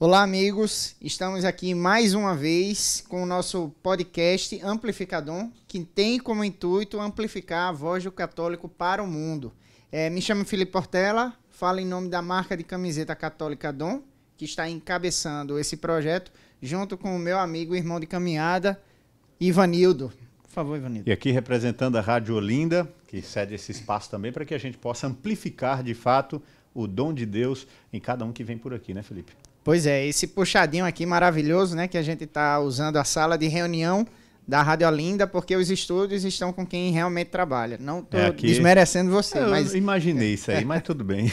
Olá, amigos. Estamos aqui mais uma vez com o nosso podcast Amplificador, que tem como intuito amplificar a voz do católico para o mundo. É, me chamo Felipe Portela, falo em nome da marca de camiseta católica Dom, que está encabeçando esse projeto, junto com o meu amigo e irmão de caminhada, Ivanildo. Por favor, Ivanildo. E aqui representando a Rádio Olinda, que cede esse espaço também para que a gente possa amplificar de fato o dom de Deus em cada um que vem por aqui, né, Felipe? Pois é, esse puxadinho aqui maravilhoso, né? Que a gente está usando a sala de reunião da Rádio Olinda, porque os estúdios estão com quem realmente trabalha. Não estou É, desmerecendo você, Eu mas imaginei isso aí, mas tudo bem.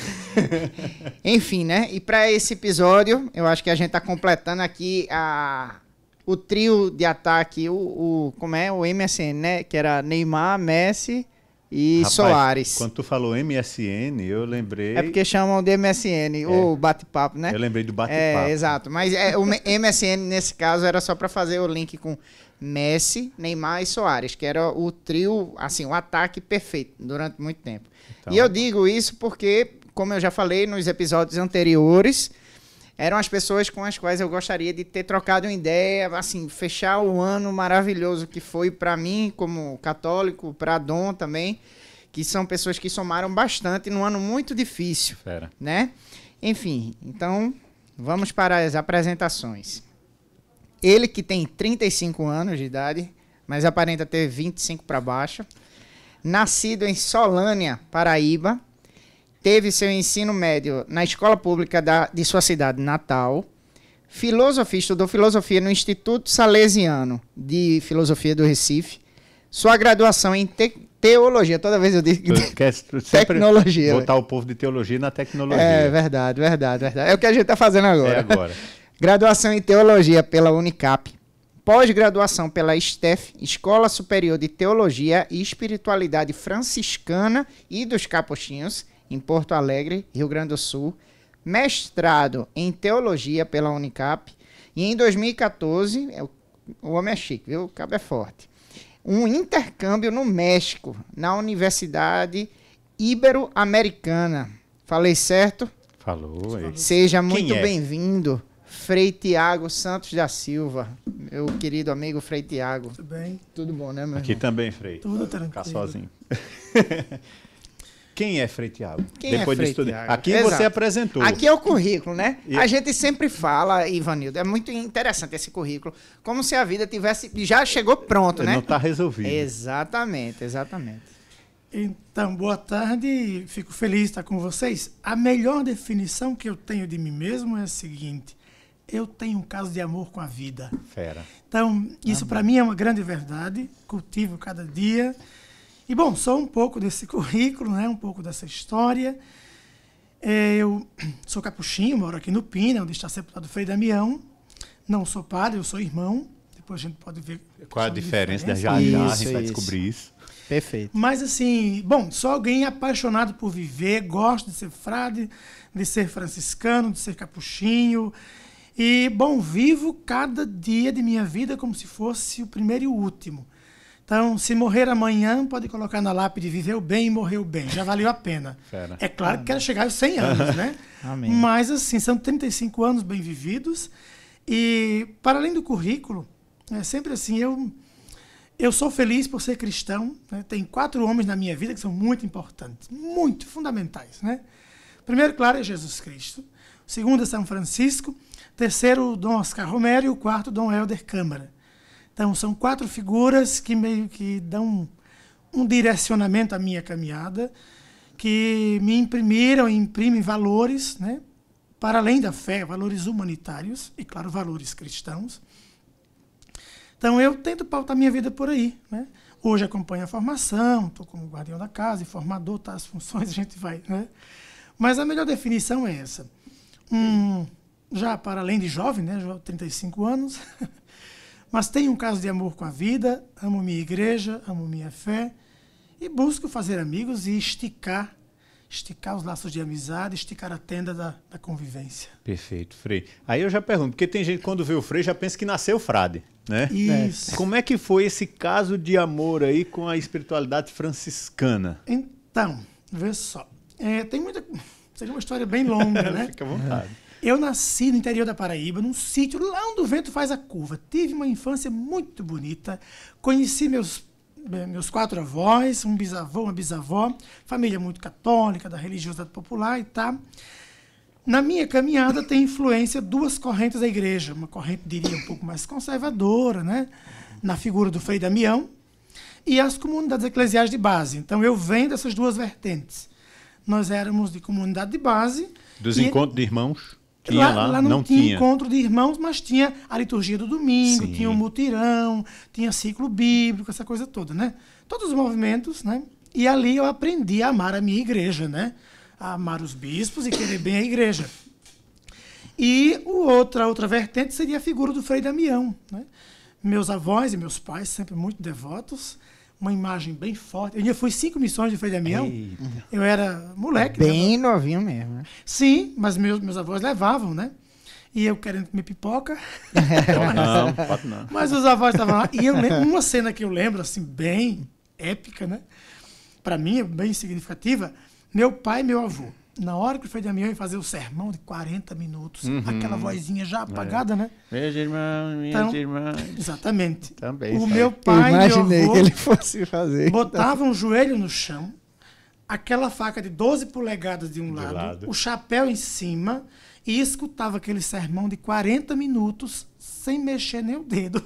enfim, né? E para esse episódio, eu acho que a gente está completando aqui a o trio de ataque, o, o como é o MSN, né? Que era Neymar, Messi e Rapaz, Soares. Quando tu falou MSN, eu lembrei. É porque chamam de MSN, o bate-papo, né? Eu lembrei do É, bate-papo. exato. Mas é, o MSN, nesse caso, era só para fazer o link com Messi, Neymar e Soares, que era o trio, assim, o ataque perfeito durante muito tempo. Então, E eu digo isso porque, como eu já falei nos episódios anteriores, eram as pessoas com as quais eu gostaria de ter trocado uma ideia, assim, fechar o ano maravilhoso que foi para mim, como católico, para Dom também, que são pessoas que somaram bastante num ano muito difícil Fera. né? Enfim, então vamos para as apresentações. Ele que tem 35 anos de idade, mas aparenta ter 25 para baixo. Nascido em Solânia, Paraíba, teve seu ensino médio na escola pública da, de sua cidade natal. Filosofia, estudou filosofia no Instituto Salesiano de Filosofia do Recife. Sua graduação em te- teologia, toda vez eu digo quer Tecnologia, botar o povo de teologia na tecnologia. É verdade, verdade, verdade. É o que a gente está fazendo agora. É agora. Graduação em Teologia pela Unicap. Pós-graduação pela STEF, Escola Superior de Teologia e Espiritualidade Franciscana e dos Capuchinhos, em Porto Alegre, Rio Grande do Sul. Mestrado em Teologia pela Unicap. E em 2014, é o o homem é chique, viu? O cabo é forte. Um intercâmbio no México, na Universidade Ibero-Americana. Falei certo? Falou aí. Seja muito é? bem-vindo, Frei Tiago Santos da Silva, meu querido amigo Frei Tiago. Tudo bem? Tudo bom, né, meu Aqui irmão? também, Frei. Tudo Ficar tranquilo. sozinho. Quem é Frei Tiago? Quem é Depois Frei disso tudo. Tiago? Aqui Exato. você apresentou. Aqui é o currículo, né? E- A gente sempre fala, Ivanildo, é muito interessante esse currículo, como se a vida tivesse já chegou pronto, né? Não está resolvido. Exatamente, exatamente. Então, boa tarde. Fico feliz de estar com vocês. A melhor definição que eu tenho de mim mesmo é a seguinte: eu tenho um caso de amor com a vida. Fera. Então, isso para mim é uma grande verdade. Cultivo cada dia. E, bom, só um pouco desse currículo, né? um pouco dessa história. É, eu sou capuchinho, moro aqui no Pina, onde está sepultado o Frei Damião. Não sou padre, eu sou irmão. Depois a gente pode ver Qual a diferença, diferença. Já já a Isso, gente vai isso. descobrir isso. Perfeito. Mas assim, bom, sou alguém apaixonado por viver, gosto de ser frade, de ser franciscano, de ser capuchinho. E, bom, vivo cada dia de minha vida como se fosse o primeiro e o último. Então, se morrer amanhã, pode colocar na lápide viveu bem e morreu bem. Já valeu a pena. Fera. É claro que quero chegar aos 100 anos, né? Amém. Mas, assim, são 35 anos bem vividos. E, para além do currículo, é sempre assim, eu, eu sou feliz por ser cristão. Né? Tem quatro homens na minha vida que são muito importantes, muito fundamentais. Né? Primeiro, claro, é Jesus Cristo. O segundo é São Francisco. Terceiro, Dom Oscar Romero. E o quarto, Dom Helder Câmara. Então, são quatro figuras que meio que dão um direcionamento à minha caminhada, que me imprimiram e imprimem valores, né? para além da fé, valores humanitários e, claro, valores cristãos. Então, eu tento pautar minha vida por aí. Né? Hoje acompanho a formação, estou como guardião da casa e formador, tá, as funções a gente vai. Né? Mas a melhor definição é essa. Um, já para além de jovem, né, já 35 anos, mas tenho um caso de amor com a vida, amo minha igreja, amo minha fé e busco fazer amigos e esticar, esticar os laços de amizade, esticar a tenda da, da convivência. Perfeito, Frei. Aí eu já pergunto, porque tem gente que quando vê o Frei já pensa que nasceu frade, né? Isso. Como é que foi esse caso de amor aí com a espiritualidade franciscana? Então, vê só. É, tem muita. Seria uma história bem longa, né? Fica à vontade. Eu nasci no interior da Paraíba, num sítio lá onde o vento faz a curva. Tive uma infância muito bonita. Conheci meus, eh, meus quatro avós, um bisavô, uma bisavó, família muito católica, da religiosidade popular e tá. Na minha caminhada tem influência duas correntes da igreja. Uma corrente, diria, um pouco mais conservadora, né? na figura do Frei Damião, e as comunidades eclesiais de base. Então eu venho dessas duas vertentes. Nós éramos de comunidade de base. Dos encontros de irmãos? Tinha lá, lá, lá não, não, tinha, encontro de irmãos, mas tinha a liturgia do domingo, Sim. tinha o mutirão, tinha ciclo bíblico, essa coisa toda, né? Todos os movimentos, né? E ali eu aprendi a amar a minha igreja, né? A amar os bispos e querer bem a igreja. E o outra, outra vertente seria a figura do Frei Damião, né? Meus avós e meus pais sempre muito devotos, uma imagem bem forte. Eu já fui cinco missões de Frei Damião. Eita. Eu era moleque. Bem né? novinho mesmo. Né? Sim, mas meus, meus avós levavam, né? E eu querendo comer pipoca. não, pode não. Mas os avós estavam lá. E eu lembro, uma cena que eu lembro, assim, bem épica, né? Para mim, bem significativa. Meu pai e meu avô na hora que o Frei Damião ia fazer o sermão de 40 minutos, uhum. aquela vozinha já apagada, é. né? Meus irmãos, minhas então, irmãs. Exatamente. Também. O sabe. meu pai Eu imaginei meu avô, que ele fosse fazer. Botava um joelho no chão, aquela faca de 12 polegadas de um de lado, lado, o chapéu em cima e escutava aquele sermão de 40 minutos sem mexer nem o dedo.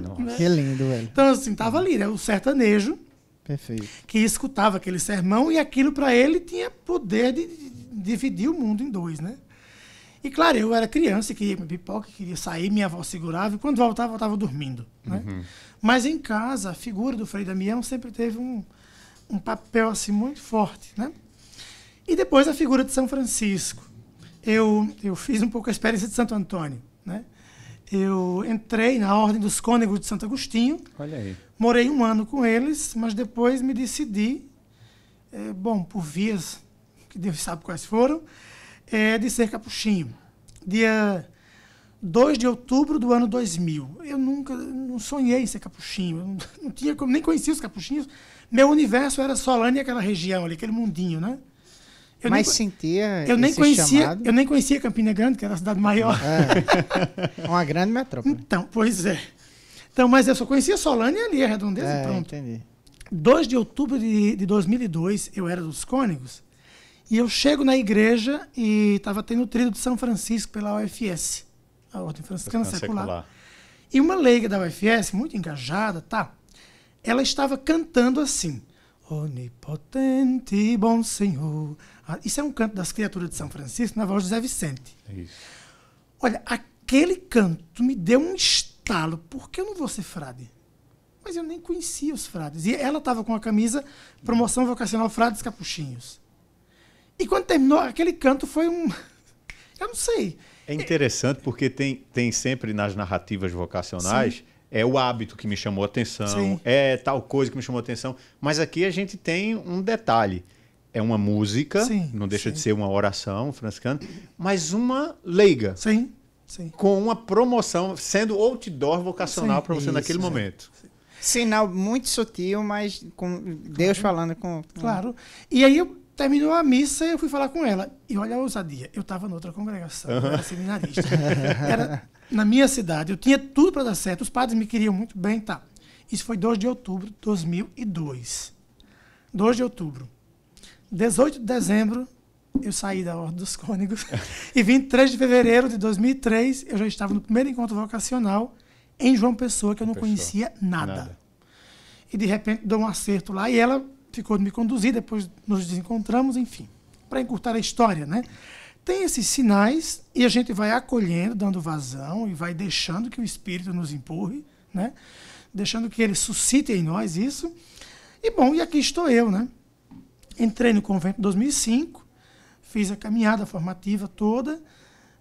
Nossa. que lindo, velho. Então, assim, tava ali, né? O sertanejo. Perfeito. Que escutava aquele sermão e aquilo para ele tinha poder de, dividir o mundo em dois, né? E claro, eu era criança, queria comer pipoca, queria sair, minha avó segurava, e quando voltava, eu estava dormindo. Né? Uhum. Mas em casa, a figura do Frei Damião sempre teve um, um papel assim muito forte. Né? E depois a figura de São Francisco. Eu, eu fiz um pouco a experiência de Santo Antônio. Né? Eu entrei na Ordem dos Cônegos de Santo Agostinho. Olha aí. Morei um ano com eles, mas depois me decidi, é, bom, por vias que Deus sabe quais foram, é de ser capuchinho. Dia 2 de outubro do ano 2000. Eu nunca não sonhei em ser capuchinho, não, não tinha como, nem conhecia os capuchinhos. Meu universo era Solane e aquela região ali, aquele mundinho, né? Eu Mas nem, sentia eu nem conhecia chamado. Eu nem conhecia Campina Grande, que era a cidade maior. É, uma grande metrópole. Então, pois é. Então, mas eu só conhecia Solane e ali, a redondeza é, e pronto. Entendi. 2 de outubro de, de 2002, eu era dos Cônegos, e eu chego na igreja e estava tendo o trilho de São Francisco pela UFS, a Ordem Franciscana Secular. Secular. E uma leiga da UFS, muito engajada, tá? Ela estava cantando assim: Onipotente, bom Senhor. Ah, isso é um canto das criaturas de São Francisco, na voz de José Vicente. É isso. Olha, aquele canto me deu um estalo. Por que eu não vou ser frade? Mas eu nem conhecia os frades. E ela estava com a camisa Promoção Vocacional Frades Capuchinhos. E quando terminou, aquele canto foi um. Eu não sei. É interessante porque tem, tem sempre nas narrativas vocacionais. Sim. É o hábito que me chamou a atenção, Sim. é tal coisa que me chamou a atenção. Mas aqui a gente tem um detalhe. É uma música, sim, não deixa sim. de ser uma oração franciscana, mas uma leiga. Sim, sim. Com uma promoção, sendo outdoor vocacional para você isso, naquele momento. Sinal muito sutil, mas com Deus falando com. Claro. E aí eu Terminou a missa e eu fui falar com ela. E olha a ousadia. Eu estava noutra congregação, uhum. era seminarista. Era na minha cidade. Eu tinha tudo para dar certo. Os padres me queriam muito bem, tá. Isso foi 2 de outubro de 2002. 2 de outubro. 18 de dezembro, eu saí da Ordem dos Cônegos. e 23 de fevereiro de 2003, eu já estava no primeiro encontro vocacional em João Pessoa, que eu não Pessoa. conhecia nada. nada. E de repente dou um acerto lá e ela ficou de me conduzir, depois nos desencontramos, enfim. Para encurtar a história, né? Tem esses sinais e a gente vai acolhendo, dando vazão e vai deixando que o Espírito nos empurre, né? Deixando que ele suscite em nós isso. E bom, e aqui estou eu, né? Entrei no convento em 2005, fiz a caminhada formativa toda,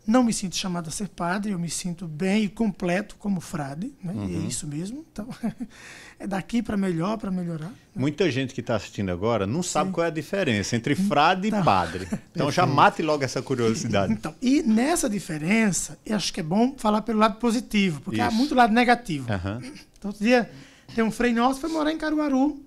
não me sinto chamado a ser padre, eu me sinto bem e completo como frade, né? Uhum. E é uhum. isso mesmo. Então, é daqui para melhor, para melhorar. Né? Muita gente que está assistindo agora não sabe Sim. qual é a diferença entre frade então, e padre. Então já mate logo essa curiosidade. Então, e nessa diferença, eu acho que é bom falar pelo lado positivo, porque isso. há muito lado negativo. Uhum. Então, outro dia, tem um frei nosso que foi morar em Caruaru,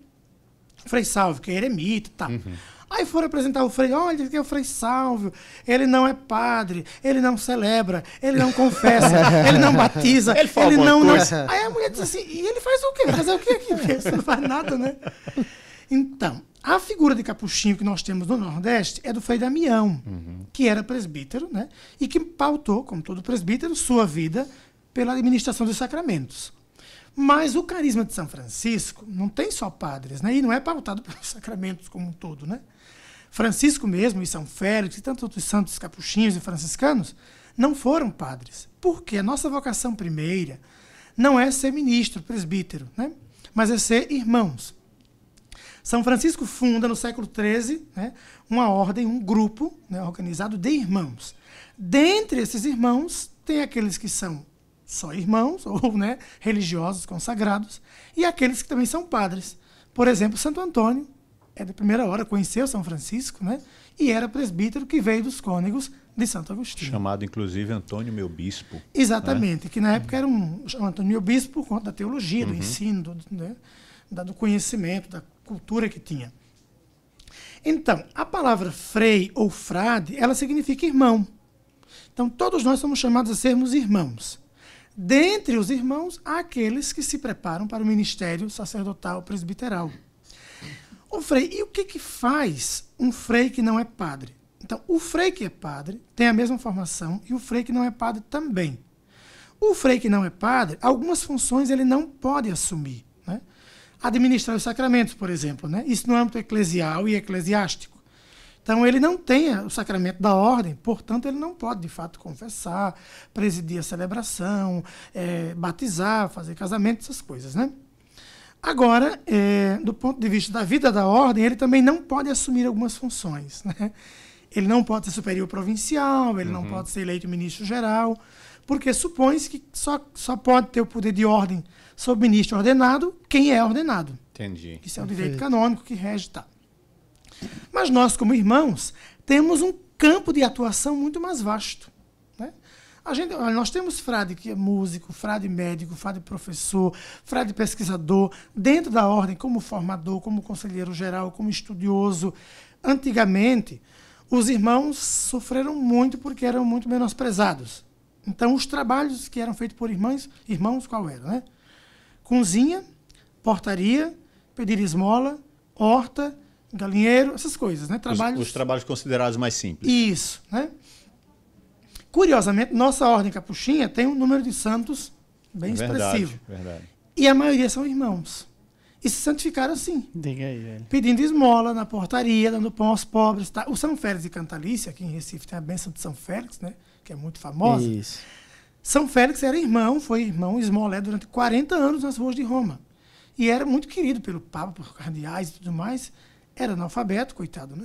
Frei Salve, que é eremita e tá. tal. Uhum. Aí foram apresentar o Frei, olha, aqui é o Frei Salvio, ele não é padre, ele não celebra, ele não confessa, ele não batiza, Ele fala ele não, não. coisa. Aí a mulher diz assim, e ele faz o quê? Fazer o quê aqui? Porque Você não faz nada, né? Então, a figura de capuchinho que nós temos no Nordeste é do Frei Damião, que era presbítero, né? E que pautou, como todo presbítero, sua vida pela administração dos sacramentos. Mas o carisma de São Francisco não tem só padres, né? E não é pautado pelos sacramentos como um todo, né? Francisco mesmo e São Félix e tantos outros santos capuchinhos e franciscanos não foram padres. Porque a nossa vocação primeira não é ser ministro, presbítero, né? Mas é ser irmãos. São Francisco funda no século XIII né, uma ordem, um grupo né, organizado de irmãos. Dentre esses irmãos, tem aqueles que são só irmãos, ou né, religiosos consagrados, e aqueles que também são padres. Por exemplo, Santo Antônio é da primeira hora, conheceu São Francisco, né, e era presbítero que veio dos cônegos de Santo Agostinho. Chamado, inclusive, Antônio Meu Bispo. Exatamente, que na época era um Antônio Meu Bispo por conta da teologia, do ensino, do, né, do conhecimento, da cultura que tinha. Então, a palavra frei ou frade, ela significa irmão. Então, todos nós somos chamados a sermos irmãos. Dentre os irmãos, há aqueles que se preparam para o ministério sacerdotal presbiteral. O frei, e o que, que faz um frei que não é padre? Então, o frei que é padre tem a mesma formação e o frei que não é padre também. O frei que não é padre, algumas funções ele não pode assumir. Né? Administrar os sacramentos, por exemplo. Né? Isso no âmbito eclesial e eclesiástico. Então, ele não tem o sacramento da ordem, portanto, ele não pode, de fato, confessar, presidir a celebração, eh, batizar, fazer casamento, essas coisas. Né? Agora, eh, do ponto de vista da vida da ordem, ele também não pode assumir algumas funções. Né? Ele não pode ser superior provincial, ele não pode ser eleito ministro geral, porque supõe-se que só, só pode ter o poder de ordem sobre ministro ordenado quem é ordenado. Entendi. Isso é um direito canônico que rege tal. Mas nós, como irmãos, temos um campo de atuação muito mais vasto. né? A gente, nós temos frade que é músico, frade médico, frade professor, frade pesquisador, dentro da ordem, como formador, como conselheiro geral, como estudioso. Antigamente, os irmãos sofreram muito porque eram muito menosprezados. Então, os trabalhos que eram feitos por irmãos, irmãos qual eram? Né? Cozinha, portaria, pedir esmola, horta, galinheiro, essas coisas, né? Os, Trabalhos. os trabalhos considerados mais simples. Isso, né? Curiosamente, nossa ordem capuchinha tem um número de santos bem verdade, expressivo. verdade. E a maioria são irmãos. E se santificaram assim, Diga aí, velho. pedindo esmola na portaria, dando pão aos pobres. Tá? O São Félix de Cantalícia, aqui em Recife, tem a bênção de São Félix, né? que é muito famosa. Isso. São Félix era irmão, foi irmão esmolé durante 40 anos nas ruas de Roma. E era muito querido pelo Papa, por cardeais e tudo mais. Era analfabeto, coitado, né?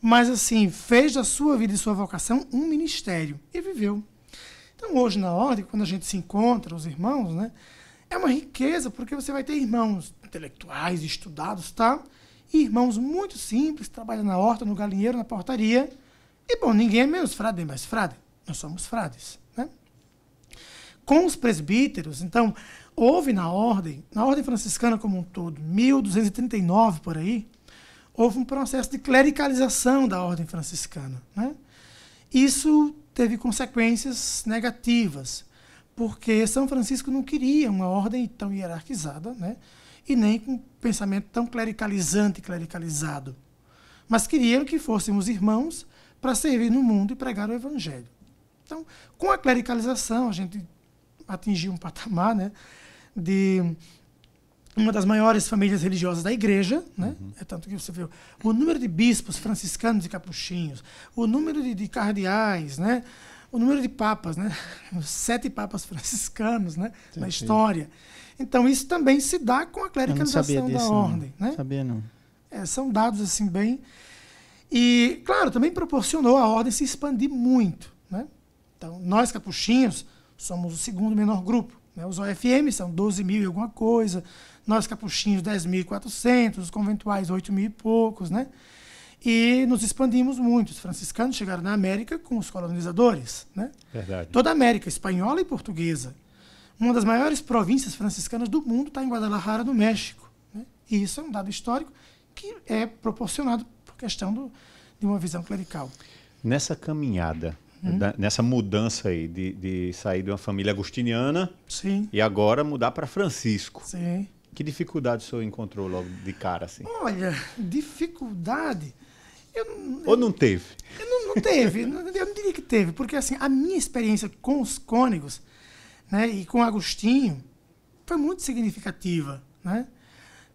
Mas, assim, fez da sua vida e sua vocação um ministério. E viveu. Então, hoje, na ordem, quando a gente se encontra, os irmãos, né? É uma riqueza, porque você vai ter irmãos intelectuais, estudados, tá? E irmãos muito simples, trabalham na horta, no galinheiro, na portaria. E, bom, ninguém é menos frade mais frade. Nós somos frades, né? com os presbíteros. Então, houve na ordem, na ordem franciscana como um todo, 1239 por aí, houve um processo de clericalização da ordem franciscana. Né? Isso teve consequências negativas, porque São Francisco não queria uma ordem tão hierarquizada, né? e nem com um pensamento tão clericalizante e clericalizado, mas queriam que fôssemos irmãos para servir no mundo e pregar o evangelho. Então, com a clericalização, a gente atingiu um patamar né, de uma das maiores famílias religiosas da igreja, né? É tanto que você vê o número de bispos franciscanos e capuchinhos, o número de, de cardeais, né? O número de papas, né? Os sete papas franciscanos, né? Na Entendi. história. Então isso também se dá com a clericalização da ordem, não. né? Sabia não. É, são dados assim bem. E, claro, também proporcionou a ordem se expandir muito. Né? Então, nós capuchinhos somos o segundo menor grupo. Né? Os OFM são 12 mil e alguma coisa, nós capuchinhos 10.400, os conventuais 8 mil e poucos. Né? E nos expandimos muito. Os franciscanos chegaram na América com os colonizadores. Né? Verdade. Toda a América, espanhola e portuguesa. Uma das maiores províncias franciscanas do mundo está em Guadalajara, no México. né? E isso é um dado histórico que é proporcionado por questão do, de uma visão clerical. Nessa caminhada, hum. da, nessa mudança aí de, de sair de uma família agostiniana Sim. e agora mudar para Francisco. Sim. Que dificuldade o senhor encontrou logo de cara assim? Olha, dificuldade. Eu, Ou não teve? Não, não, teve, eu não diria que teve, porque assim, a minha experiência com os cônegos né, e com Agostinho foi muito significativa. Né?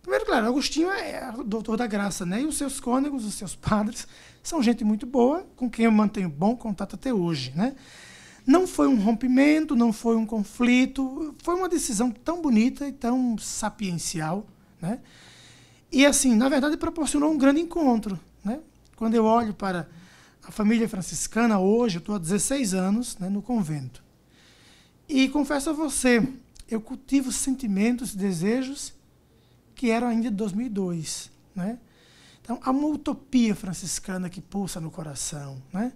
Primeiro, claro, Agostinho é o doutor da graça, né? E os seus cônegos, os seus padres, são gente muito boa, com quem eu mantenho bom contato até hoje, né? Não foi um rompimento, não foi um conflito, foi uma decisão tão bonita e tão sapiencial, né? E assim, na verdade, proporcionou um grande encontro, né? Quando eu olho para a família franciscana hoje, eu estou há 16 anos né, no convento. E confesso a você, eu cultivo sentimentos e desejos que eram ainda de 2002, né? Então, há uma utopia franciscana que pulsa no coração, né?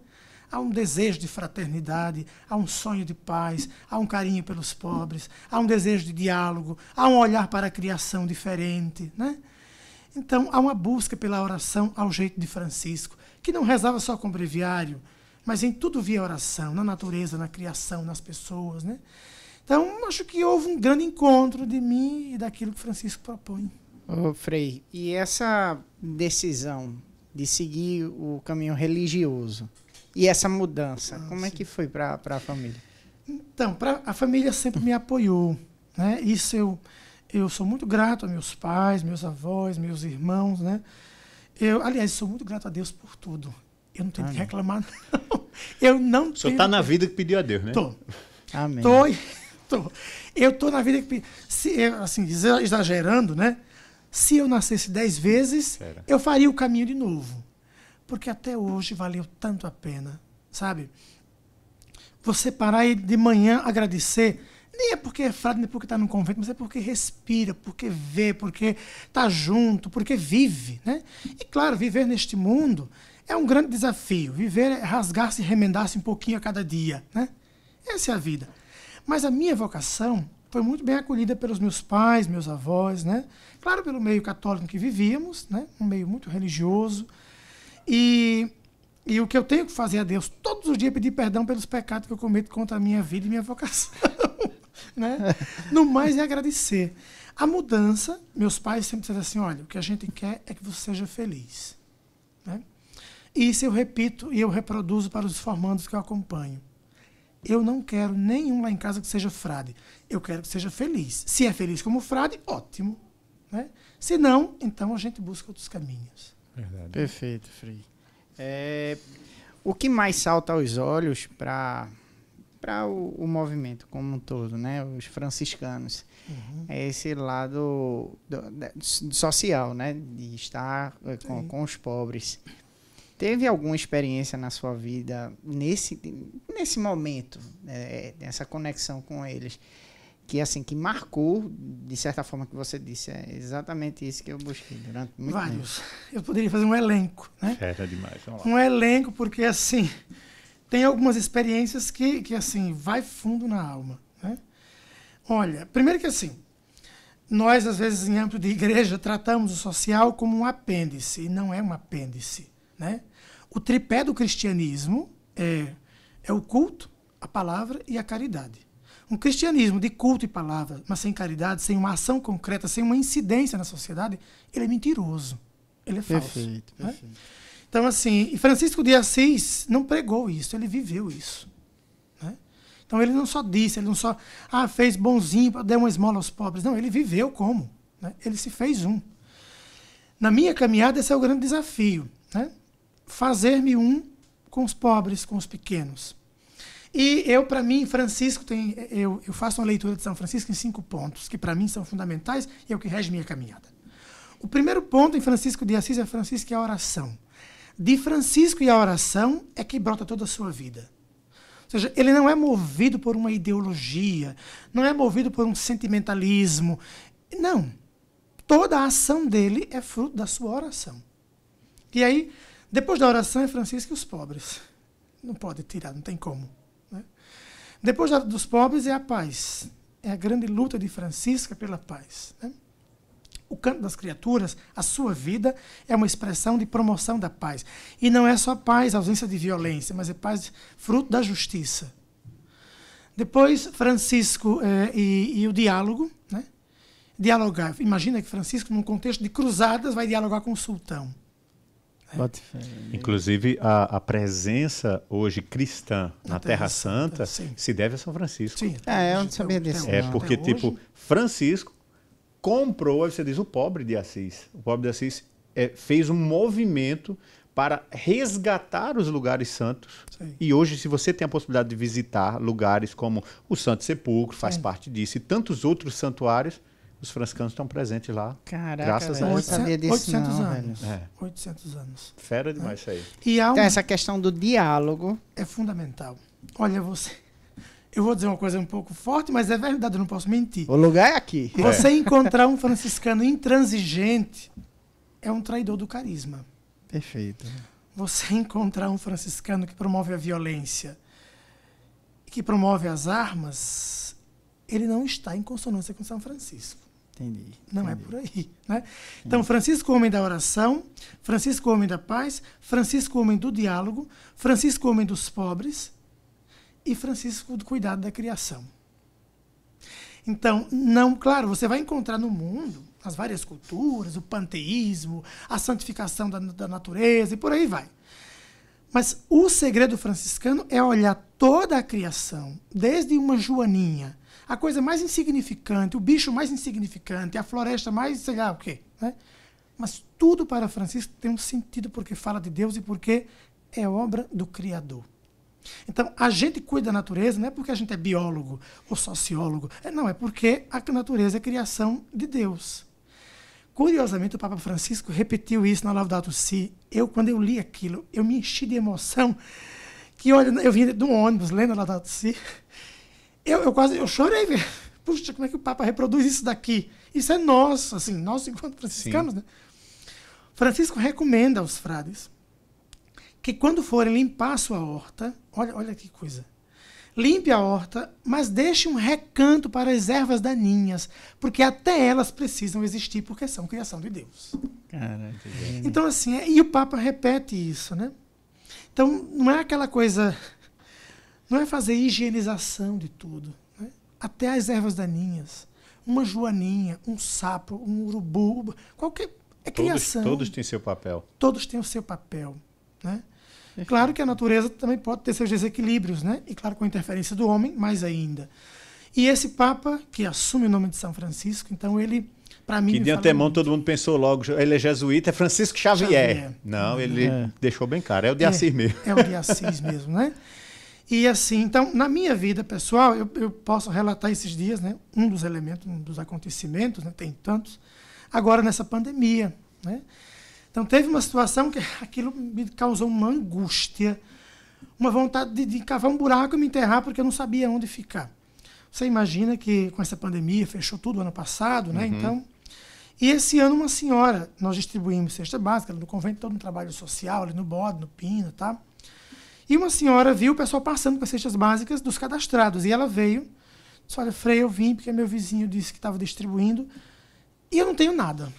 Há um desejo de fraternidade, há um sonho de paz, há um carinho pelos pobres, há um desejo de diálogo, há um olhar para a criação diferente, né? Então, há uma busca pela oração ao jeito de Francisco, que não rezava só com breviário, mas em tudo via oração, na natureza, na criação, nas pessoas, né? Então, acho que houve um grande encontro de mim e daquilo que Francisco propõe. Ô, Frei, e essa decisão de seguir o caminho religioso e essa mudança, ah, como é sim. é que foi para a família? Então, pra, a família sempre me apoiou. Né? Isso eu, eu sou muito grato a meus pais, meus avós, meus irmãos. Né? Eu, aliás, sou muito grato a Deus por tudo. Eu não tenho ah, que reclamar, não. Eu não O senhor está na vida que pediu a Deus, né? Tô. Amém. Tô, tô. Eu tô na vida que se assim, exagerando, né? Se eu nascesse dez vezes, Era. eu faria o caminho de novo. Porque até hoje valeu tanto a pena, sabe? Você parar e de manhã agradecer, nem é porque é frade, nem porque está no convento, mas é porque respira, porque vê, porque está junto, porque vive, né? E claro, viver neste mundo é um grande desafio. Viver é rasgar-se e remendar-se um pouquinho a cada dia, né? Essa é a vida. Mas a minha vocação foi muito bem acolhida pelos meus pais, meus avós, né? Claro, pelo meio católico que vivíamos, né? Um meio muito religioso. E, e o que eu tenho que fazer a Deus todos os dias é pedir perdão pelos pecados que eu cometo contra a minha vida e minha vocação, né? No mais é agradecer. A mudança, meus pais sempre disseram assim, olha, o que a gente quer é que você seja feliz, né? E isso eu repito e eu reproduzo para os formandos que eu acompanho. Eu não quero nenhum lá em casa que seja frade. Eu quero que seja feliz. Se é feliz como frade, ótimo. Né? Se não, então a gente busca outros caminhos. Verdade. Perfeito, Frei. É, o que mais salta aos olhos para para o, o, movimento como um todo, né? Os franciscanos uhum. é esse lado do, do, social, né? De estar eh, com, com os pobres. Teve alguma experiência na sua vida nesse, nesse momento, é, nessa conexão com eles, que assim que marcou de certa forma que você disse é exatamente isso que eu busquei durante muito vários tempo. eu poderia fazer um elenco né é demais Vamos lá. um elenco porque assim tem algumas experiências que que assim vai fundo na alma né olha primeiro que assim nós às vezes em âmbito de igreja tratamos o social como um apêndice e não é um apêndice né? O tripé do cristianismo é, é o culto, a palavra e a caridade. Um cristianismo de culto e palavra, mas sem caridade, sem uma ação concreta, sem uma incidência na sociedade, ele é mentiroso. Ele é falso. Perfeito, né? perfeito. Então, assim, e Francisco de Assis não pregou isso, ele viveu isso. Né? Então, ele não só disse, ele não só ah, fez bonzinho, deu uma esmola aos pobres. Não, ele viveu como? Né? Ele se fez um. Na minha caminhada, esse é o grande desafio. Né? Fazer-me um com os pobres, com os pequenos. E eu, para mim, Francisco, tem, eu, eu faço uma leitura de São Francisco em cinco pontos, que para mim são fundamentais e é o que rege minha caminhada. O primeiro ponto em Francisco de Assis é Francisco e a oração. De Francisco e a oração é que brota toda a sua vida. Ou seja, ele não é movido por uma ideologia, não é movido por um sentimentalismo. Não. Toda a ação dele é fruto da sua oração. E aí, depois da oração é Francisco e os pobres. Não pode tirar, não tem como. Depois dos pobres é a paz. É a grande luta de Francisco pela paz. Né? O canto das criaturas, a sua vida, é uma expressão de promoção da paz. E não é só paz, ausência de violência, mas é paz fruto da justiça. Depois, Francisco eh, e, e, o diálogo. Né? Dialogar. Imagina que Francisco, num contexto de cruzadas, vai dialogar com o sultão. Inclusive, a, a, presença hoje cristã na, na Terra, Terra, Santa, Santa se deve a São Francisco. Sim, é, eu não sabia disso. É porque, tipo, Francisco comprou, aí você diz, o pobre de Assis. O pobre de Assis é, fez um movimento para resgatar os lugares santos. Sim. E hoje, se você tem a possibilidade de visitar lugares como o Santo Sepulcro, faz Sim. parte disso, e tantos outros santuários, os franciscanos estão presentes lá. Caraca, graças velho, a Deus. sabia disso 800 não, anos. É. 800 anos. Fera demais é. isso aí. E há um... então, essa questão do diálogo é fundamental. Olha, você eu vou dizer uma coisa um pouco forte, mas é verdade, eu não posso mentir. O lugar é aqui. Você é. encontrar um franciscano intransigente é um traidor do carisma. Perfeito. Você encontrar um franciscano que promove a violência, que promove as armas, ele não está em consonância com São Francisco. Entendi. Não é entendi. é por aí. Né? Então, Francisco, homem da oração, Francisco, homem da paz, Francisco, homem do diálogo, Francisco, homem dos pobres e Francisco, do cuidado da criação. Então, não, claro, você vai encontrar no mundo as várias culturas, o panteísmo, a santificação da, da natureza e por aí vai. Mas o segredo franciscano é olhar toda a criação, desde uma joaninha a coisa mais insignificante, o bicho mais insignificante, a floresta mais, sei lá o quê. Né? Mas tudo para Francisco tem um sentido porque fala de Deus e porque é obra do Criador. Então, a gente cuida da natureza não é porque a gente é biólogo ou sociólogo. É, não, é porque a natureza é criação de Deus. Curiosamente, o Papa Francisco repetiu isso na Laudato Si. Eu, quando eu li aquilo, eu me enchi de emoção. Que, olha, eu vim de um ônibus lendo a Laudato Si eu, eu quase eu chorei, velho. Puxa, como é que o Papa reproduz isso daqui? Isso é nosso, assim, nós enquanto franciscanos, Sim. né? Francisco recomenda aos frades que quando forem limpar a sua horta, olha, olha que coisa. Limpe a horta, mas deixe um recanto para as ervas daninhas, porque até elas precisam existir porque são criação de Deus. Caraca, então assim, é, e o Papa repete isso, né? Então não é aquela coisa não é fazer higienização de tudo. Né? Até as ervas daninhas. Uma joaninha, um sapo, um urubu, qualquer. É todos, criação. Todos têm seu papel. Todos têm o seu papel. Né? Claro que a natureza também pode ter seus desequilíbrios, né? E claro, com a interferência do homem, mais ainda. E esse Papa, que assume o nome de São Francisco, então ele, para mim. Que de antemão todo mundo pensou logo, ele é jesuíta, é Francisco Xavier. Xavier. Não, ele é. deixou bem claro, é o de é, Assis mesmo. É o de Assis mesmo, né? E assim, então, na minha vida pessoal, eu, eu posso relatar esses dias, né, um dos elementos, um dos acontecimentos, né, tem tantos, agora nessa pandemia. Né? Então, teve uma situação que aquilo me causou uma angústia, uma vontade de, de cavar um buraco e me enterrar porque eu não sabia onde ficar. Você imagina que com essa pandemia fechou tudo ano passado, né? Uhum. Então, e esse ano uma senhora, nós distribuímos cesta básica no convento, todo um trabalho social ali no Bode, no Pino, tá? E uma senhora viu o pessoal passando com as cestas básicas dos cadastrados. E ela veio, disse: Olha, Frei, eu vim porque meu vizinho disse que estava distribuindo e eu não tenho nada.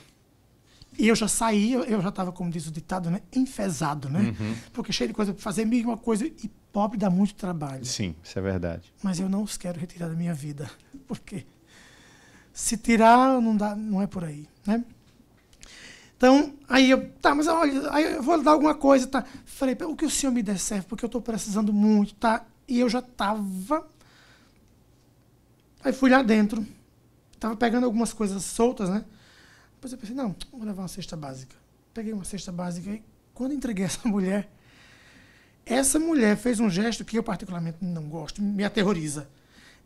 E eu já saí, eu já estava, como diz o ditado, né, enfesado, né? Uhum. Porque cheio de coisa para fazer, mesma coisa, e pobre dá muito trabalho. Sim, isso é verdade. Mas eu não os quero retirar da minha vida. Porque se tirar, não, dá, não é por aí, né? Então, aí eu, tá, mas olha, aí eu vou dar alguma coisa, tá? Falei, o que o senhor me der serve, porque eu estou precisando muito, tá? E eu já tava. Aí fui lá dentro, tava pegando algumas coisas soltas, né? Depois eu pensei, não, vou levar uma cesta básica. Peguei uma cesta básica e quando entreguei essa mulher, essa mulher fez um gesto que eu particularmente não gosto, me aterroriza.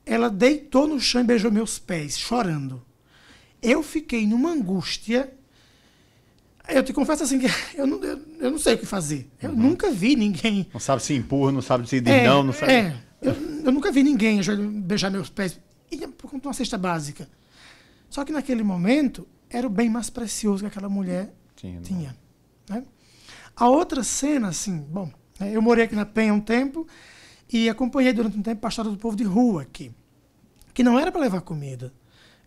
Ela deitou no chão e beijou meus pés, chorando. Eu fiquei numa angústia eu te confesso assim que eu não, eu, eu não sei o que fazer. Eu uhum. nunca vi ninguém. Não sabe se empurra, não sabe se diz é, não, não sabe. É, eu, eu nunca vi ninguém beijar meus pés. E por conta de uma cesta básica. Só que naquele momento era o bem mais precioso que aquela mulher Sim, tinha. Né? A outra cena, assim, bom, né, eu morei aqui na Penha um tempo e acompanhei durante um tempo a pastora do povo de rua aqui. Que não era para levar comida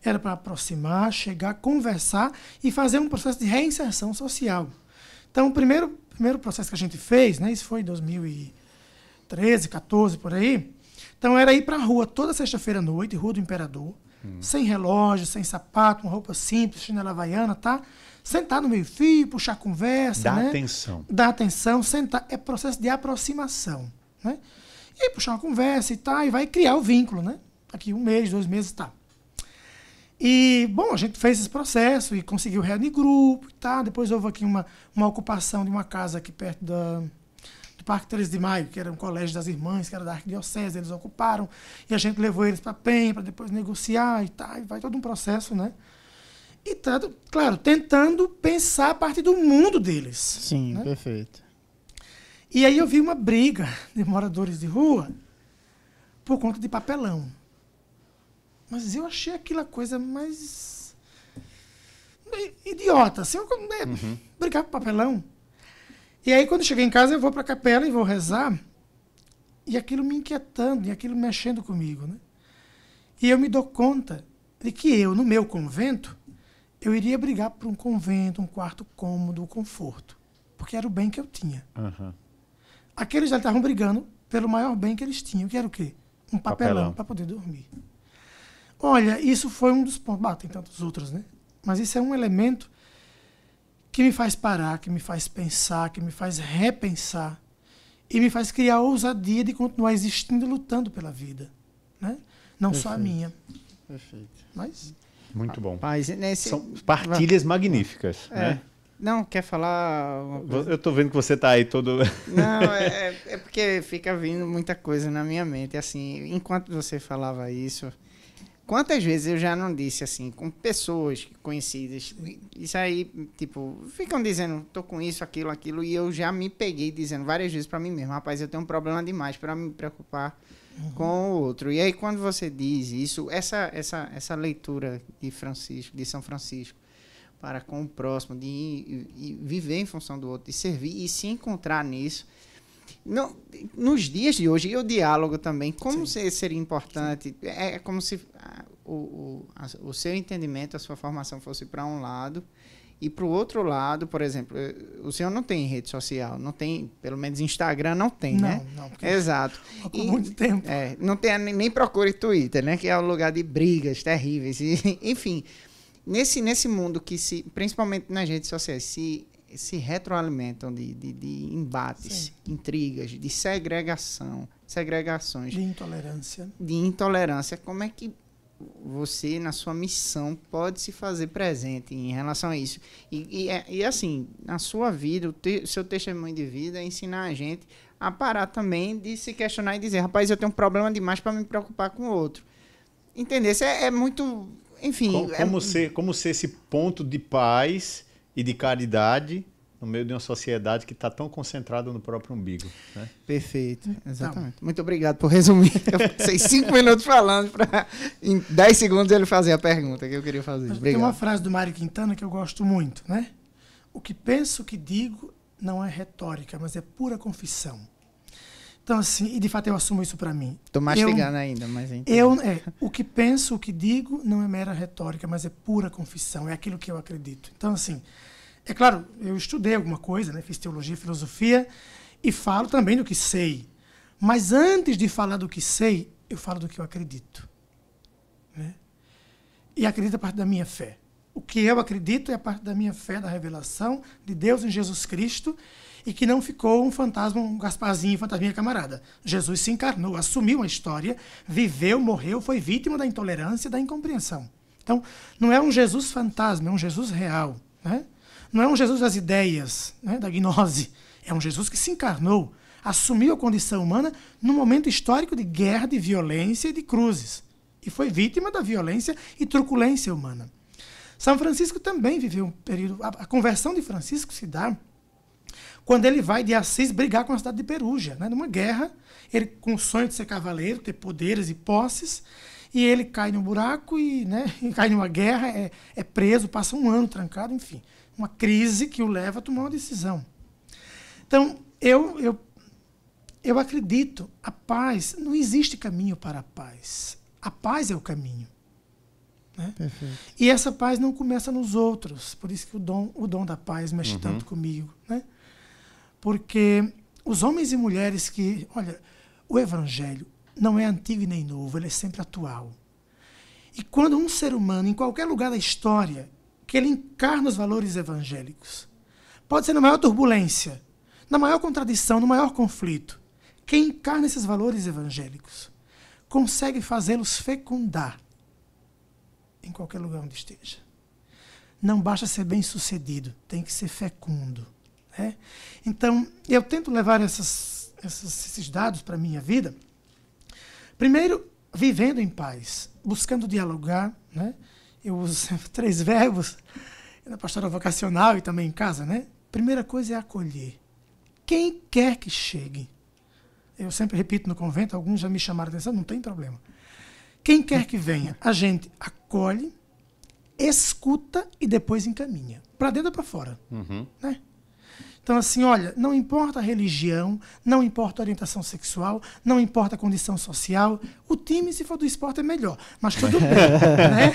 era para aproximar, chegar, conversar e fazer um processo de reinserção social. Então, o primeiro, primeiro processo que a gente fez, né, isso foi em 2013, 14, por aí, então era ir para a rua toda sexta-feira à noite, Rua do Imperador, hum. sem relógio, sem sapato, uma roupa simples, chinela havaiana, tá? Sentar no meio-fio, puxar conversa, Dá né? atenção. Dar atenção, sentar. É processo de aproximação, né? E aí puxar uma conversa e tá, e vai criar o vínculo, né? Aqui um mês, dois meses, tá. E, bom, a gente fez esse processo e conseguiu reunir grupo e tá. Depois houve aqui uma, uma ocupação de uma casa aqui perto da, do Parque 13 de Maio, que era um colégio das irmãs, que era da Arquidiocese, eles ocuparam. E a gente levou eles para Penha para depois negociar e tá. E vai todo um processo, né? E, tá, claro, tentando pensar a parte do mundo deles. Sim, né? perfeito. E aí eu vi uma briga de moradores de rua por conta de papelão. Mas eu achei aquela coisa mais. idiota, assim, né? uhum. brigar por papelão. E aí, quando eu cheguei em casa, eu vou para a capela e vou rezar. E aquilo me inquietando, e aquilo mexendo comigo. Né? E eu me dou conta de que eu, no meu convento, eu iria brigar por um convento, um quarto cômodo, um conforto. Porque era o bem que eu tinha. Uhum. Aqueles já estavam brigando pelo maior bem que eles tinham, que era o quê? Um papelão, papelão. para poder dormir. Olha, isso foi um dos pontos. Bah, tem tantos outros, né? Mas isso é um elemento que me faz parar, que me faz pensar, que me faz repensar e me faz criar a ousadia de continuar existindo e lutando pela vida. Né? Não Perfeito. só a minha. Perfeito. Mas. Muito bom. Mas nesse... São partilhas magníficas. É. Né? Não, quer falar. Eu tô vendo que você tá aí todo. Não, é, é, é porque fica vindo muita coisa na minha mente. Assim, enquanto você falava isso, Quantas vezes eu já não disse assim, com pessoas conhecidas, isso aí, tipo, ficam dizendo, tô com isso, aquilo, aquilo, e eu já me peguei dizendo várias vezes para mim mesmo, rapaz, eu tenho um problema demais para me preocupar uhum. com o outro. E aí quando você diz isso, essa essa essa leitura de Francisco, de São Francisco, para com o próximo, de, viver em função do outro, de servir e se encontrar nisso, não, nos dias de hoje, e o diálogo também, como Sim. seria importante? É, é como se a, o, o, a, o seu entendimento, a sua formação fosse para um lado, e para o outro lado, por exemplo, o senhor não tem rede social, não tem, pelo menos Instagram não tem, não, né? Não, não. Exato. Há muito tempo. É, não tem, nem procure Twitter, né? Que é um lugar de brigas terríveis. E, enfim, nesse, nesse mundo que se, principalmente nas redes sociais, se se retroalimentam de, de, de embates, Sim. intrigas, de segregação, segregações. De intolerância. De intolerância. Como é que você, na sua missão, pode se fazer presente em relação a isso? E, e, é, e assim, na sua vida, o te, seu testemunho de vida, é ensinar a gente a parar também de se questionar e dizer, rapaz, eu tenho um problema demais para me preocupar com o outro. Entender? Isso é, é muito. Enfim. Como, é, como, ser, como ser esse ponto de paz e de caridade no meio de uma sociedade que está tão concentrada no próprio umbigo. Né? Perfeito, exatamente. Muito obrigado por resumir. Eu passei cinco minutos falando para em dez segundos ele fazer a pergunta que eu queria fazer. Obrigado. Tem uma frase do Mário Quintana que eu gosto muito, né? O que penso, o que digo, não é retórica, mas é pura confissão. Então, assim, e de fato eu assumo isso para mim. Estou mastigando eu, ainda, mas eu é, O que penso, o que digo, não é mera retórica, mas é pura confissão, é aquilo que eu acredito. Então, assim, é claro, eu estudei alguma coisa, né, fiz teologia, filosofia, e falo também do que sei. Mas antes de falar do que sei, eu falo do que eu acredito. Né? E acredito a parte da minha fé. O que eu acredito é a parte da minha fé, da revelação de Deus em Jesus Cristo e que não ficou um fantasma, um Gasparzinho, fantasminha camarada. Jesus se encarnou, assumiu a história, viveu, morreu, foi vítima da intolerância e da incompreensão. Então, não é um Jesus fantasma, é um Jesus real. Né? Não é um Jesus das ideias, né, da gnose. É um Jesus que se encarnou, assumiu a condição humana num momento histórico de guerra, de violência e de cruzes. E foi vítima da violência e truculência humana. São Francisco também viveu um período. A, conversão de Francisco se dá quando ele vai de Assis brigar com a cidade de Perugia, né? numa guerra, ele com o sonho de ser cavaleiro, ter poderes e posses, e ele cai num buraco e, né, cai numa guerra, é, é preso, passa um ano trancado, enfim, uma crise que o leva a tomar uma decisão. Então, eu, eu, eu acredito, a paz, não existe caminho para a paz. A paz é o caminho. Né? E essa paz não começa nos outros, por isso que o dom, o dom da paz mexe uhum. tanto comigo. Né? Porque os homens e mulheres que. Olha, o Evangelho não é antigo e nem novo, ele é sempre atual. E quando um ser humano, em qualquer lugar da história, que ele encarna os valores evangélicos, pode ser na maior turbulência, na maior contradição, no maior conflito, quem encarna esses valores evangélicos consegue fazê-los fecundar em qualquer lugar onde esteja. Não basta ser bem sucedido, tem que ser fecundo. Né? Então, eu tento levar essas, essas, esses dados para a minha vida. Primeiro, vivendo em paz, buscando dialogar. Né? Eu uso três verbos na pastoral vocacional e também em casa. Né? Primeira coisa é acolher. Quem quer que chegue. Eu sempre repito no convento, alguns já me chamaram a atenção, não tem problema. Quem quer que venha, a gente acolhe, escuta e depois encaminha. Para dentro ou para fora. Uhum. Né? Então, assim, olha, não importa a religião, não importa a orientação sexual, não importa a condição social, o time, se for do esporte, é melhor. Mas tudo bem, né?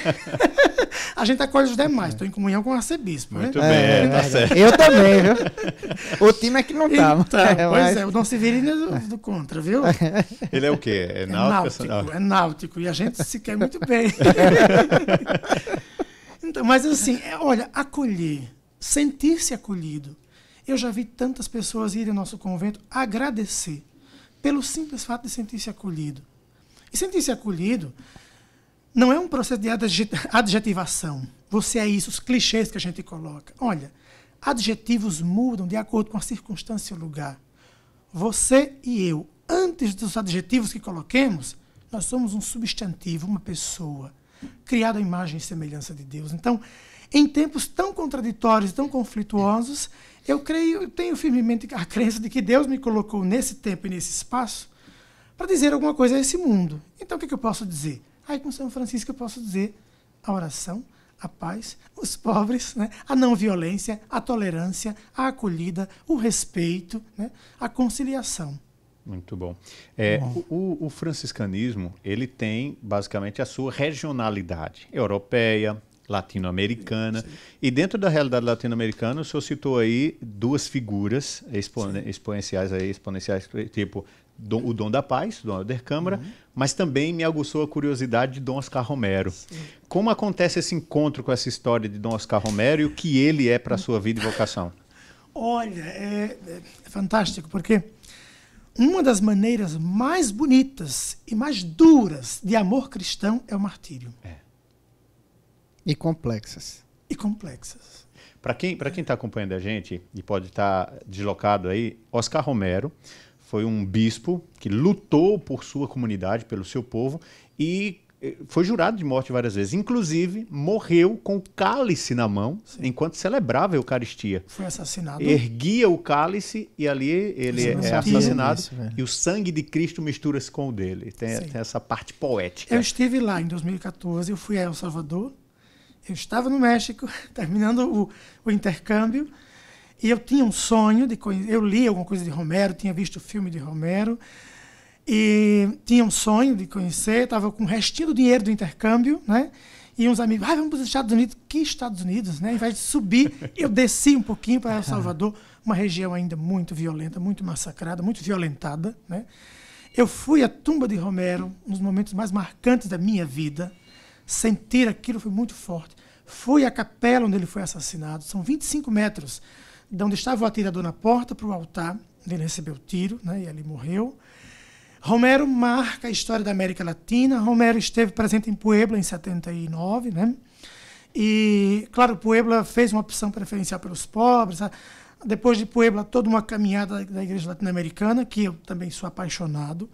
a gente acolhe os demais, estou em comunhão com o arcebispo. Né? Muito né? bem, é, tá certo. Eu também, viu? O time é que não tá. Então, é, pois mas... é, o Dom Severino é do, do, contra, viu? Ele é o quê? É, é náutico? É náutico, é náutico, e a gente se quer muito bem. então, mas assim, é, olha, acolher, sentir-se acolhido, eu já vi tantas pessoas irem ao nosso convento agradecer pelo simples fato de sentir-se acolhido. E sentir-se acolhido não é um processo de adjetivação. Você é isso, os clichês que a gente coloca. Olha, adjetivos mudam de acordo com a circunstância e o lugar. Você e eu, antes dos adjetivos que coloquemos, nós somos um substantivo, uma pessoa, criado à imagem e semelhança de Deus. Então, em tempos tão contraditórios, tão conflituosos, eu creio, eu tenho firmemente a crença de que Deus me colocou nesse tempo e nesse espaço para dizer alguma coisa a esse mundo. Então o que, que eu posso dizer? Aí com São Francisco eu posso dizer a oração, a paz, os pobres, né? a não violência, a tolerância, a acolhida, o respeito, né? a conciliação. Muito bom. É, bom. O, o, franciscanismo ele tem basicamente a sua regionalidade europeia, latino-americana. E dentro da realidade latino-americana, o senhor citou aí duas figuras exponenciais, aí, exponenciais tipo Dom, o Dom da Paz, Dom Helder Câmara, uhum. mas também me aguçou a curiosidade de Dom Oscar Romero. Sim. Como acontece esse encontro com essa história de Dom Oscar Romero e o que ele é para a sua vida e vocação? Olha, é, é fantástico, porque uma das maneiras mais bonitas e mais duras de amor cristão é o martírio. É. E complexas. E complexas. Para quem para quem está acompanhando a gente e pode estar tá deslocado aí, Oscar Romero foi um bispo que lutou por sua comunidade, pelo seu povo e eh, foi jurado de morte várias vezes. Inclusive, morreu com o cálice na mão Sim. enquanto celebrava a Eucaristia. Foi assassinado. Erguia o cálice e ali ele é, é assassinado. Isso, e o sangue de Cristo mistura-se com o dele. Tem, tem, essa parte poética. Eu estive lá em 2014, eu fui a El Salvador eu estava no México, terminando o, o intercâmbio, e eu tinha um sonho de conhecer. Eu li alguma coisa de Romero, tinha visto o filme de Romero, e tinha um sonho de conhecer. Estava com o restinho do dinheiro do intercâmbio, né? E uns amigos, ah, vamos para os Estados Unidos. Que Estados Unidos, né? Em vez de subir, eu desci um pouquinho para El Salvador, uma região ainda muito violenta, muito massacrada, muito violentada, né? Eu fui à tumba de Romero, nos momentos mais marcantes da minha vida, sentir aquilo foi muito forte. Fui à capela onde ele foi assassinado, são 25 metros de onde estava o atirador na porta para o altar, onde ele recebeu o tiro né, e ali morreu. Romero marca a história da América Latina. Romero esteve presente em Puebla em 79, né? E, claro, Puebla fez uma opção preferencial pelos pobres. Depois de Puebla, toda uma caminhada da Igreja Latino-Americana, que eu também sou apaixonado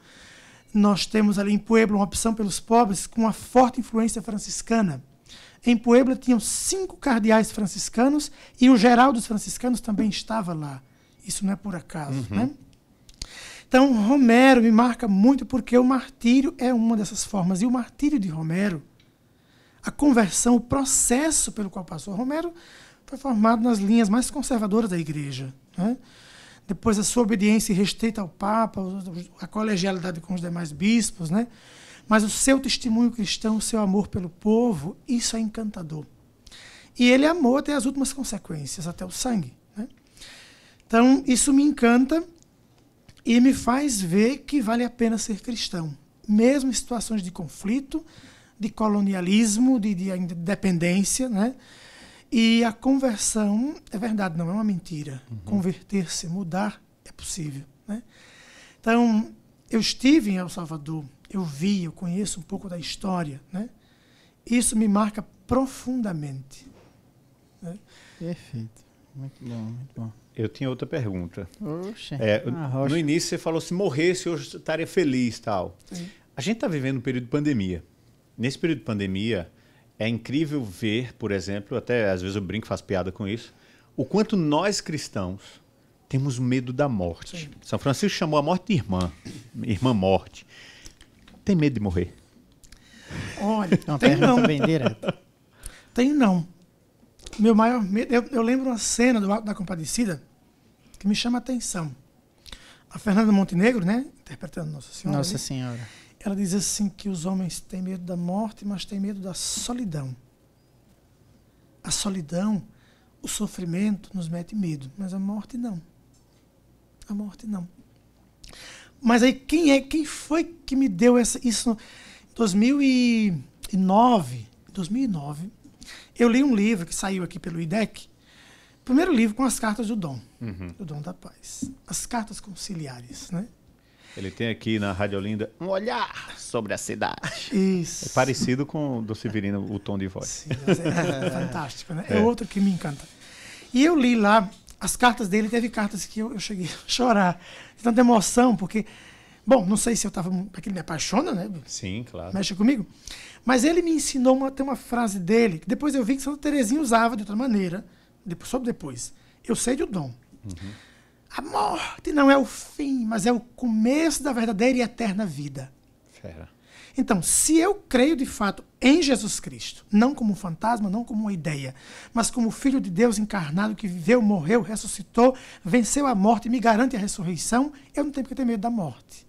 nós temos ali em Puebla uma opção pelos pobres com uma forte influência franciscana. Em Puebla tinham cinco cardeais franciscanos e o geral dos franciscanos também estava lá. Isso não é por acaso, uhum. né? Então, Romero me marca muito porque o martírio é uma dessas formas. E o martírio de Romero, a conversão, o processo pelo qual passou Romero, foi formado nas linhas mais conservadoras da igreja. Né? Depois a sua obediência restrita ao Papa, a colegialidade com os demais bispos, né? Mas o seu testemunho cristão, o seu amor pelo povo, isso é encantador. E ele amou até as últimas consequências, até o sangue. Né? Então, isso me encanta e me faz ver que vale a pena ser cristão, mesmo em situações de conflito, de colonialismo, de, de dependência, né? E a conversão é verdade, não é uma mentira. Uhum. Converter-se, mudar é possível, né? Então, eu estive em El Salvador, eu vi, eu conheço um pouco da história, né? Isso me marca profundamente. Né? Perfeito. Muito bom, muito bom. Eu tinha outra pergunta. É, ah, no início você falou se morresse eu estaria feliz tal. Sim. A gente está vivendo um período de pandemia. Nesse período de pandemia é incrível ver, por exemplo, até às vezes eu brinco, faço piada com isso, o quanto nós cristãos temos medo da morte. Sim. São Francisco chamou a morte de irmã, irmã morte. Tem medo de morrer? Olha, não, tem não. Bem direto. Tem não. Meu maior medo, eu, eu lembro uma cena do Alto da Compadecida que me chama a atenção. A Fernanda Montenegro, né, interpretando Nossa Senhora. Nossa Senhora. Ela diz assim que os homens têm medo da morte, mas têm medo da solidão. A solidão, o sofrimento nos mete medo, mas a morte não. A morte não. Mas aí quem é, quem foi que me deu essa isso em 2009, 2009, eu li um livro que saiu aqui pelo IDEC, primeiro livro com as cartas do Dom, uhum. do Dom da Paz, as cartas conciliares, né? Ele tem aqui na Rádio Olinda um olhar sobre a cidade. Isso. É parecido com o do Severino, o tom de voz. Sim, é, fantástico, né? É. é. outro que me encanta. E eu li lá as cartas dele, teve cartas que eu, eu cheguei a chorar, de tanta emoção, porque, bom, não sei se eu estava. Porque ele me apaixona, né? Sim, claro. Mexe comigo. Mas ele me ensinou uma, tem uma frase dele, que depois eu vi que Santa Terezinha usava de outra maneira, depois, só depois. Eu sei de o dom. Uhum. A morte não é o fim, mas é o começo da verdadeira e eterna vida. Fera. Então, se eu creio de fato em Jesus Cristo, não como um fantasma, não como uma ideia, mas como Filho de Deus encarnado que viveu, morreu, ressuscitou, venceu a morte e me garante a ressurreição, eu não tenho que ter medo da morte.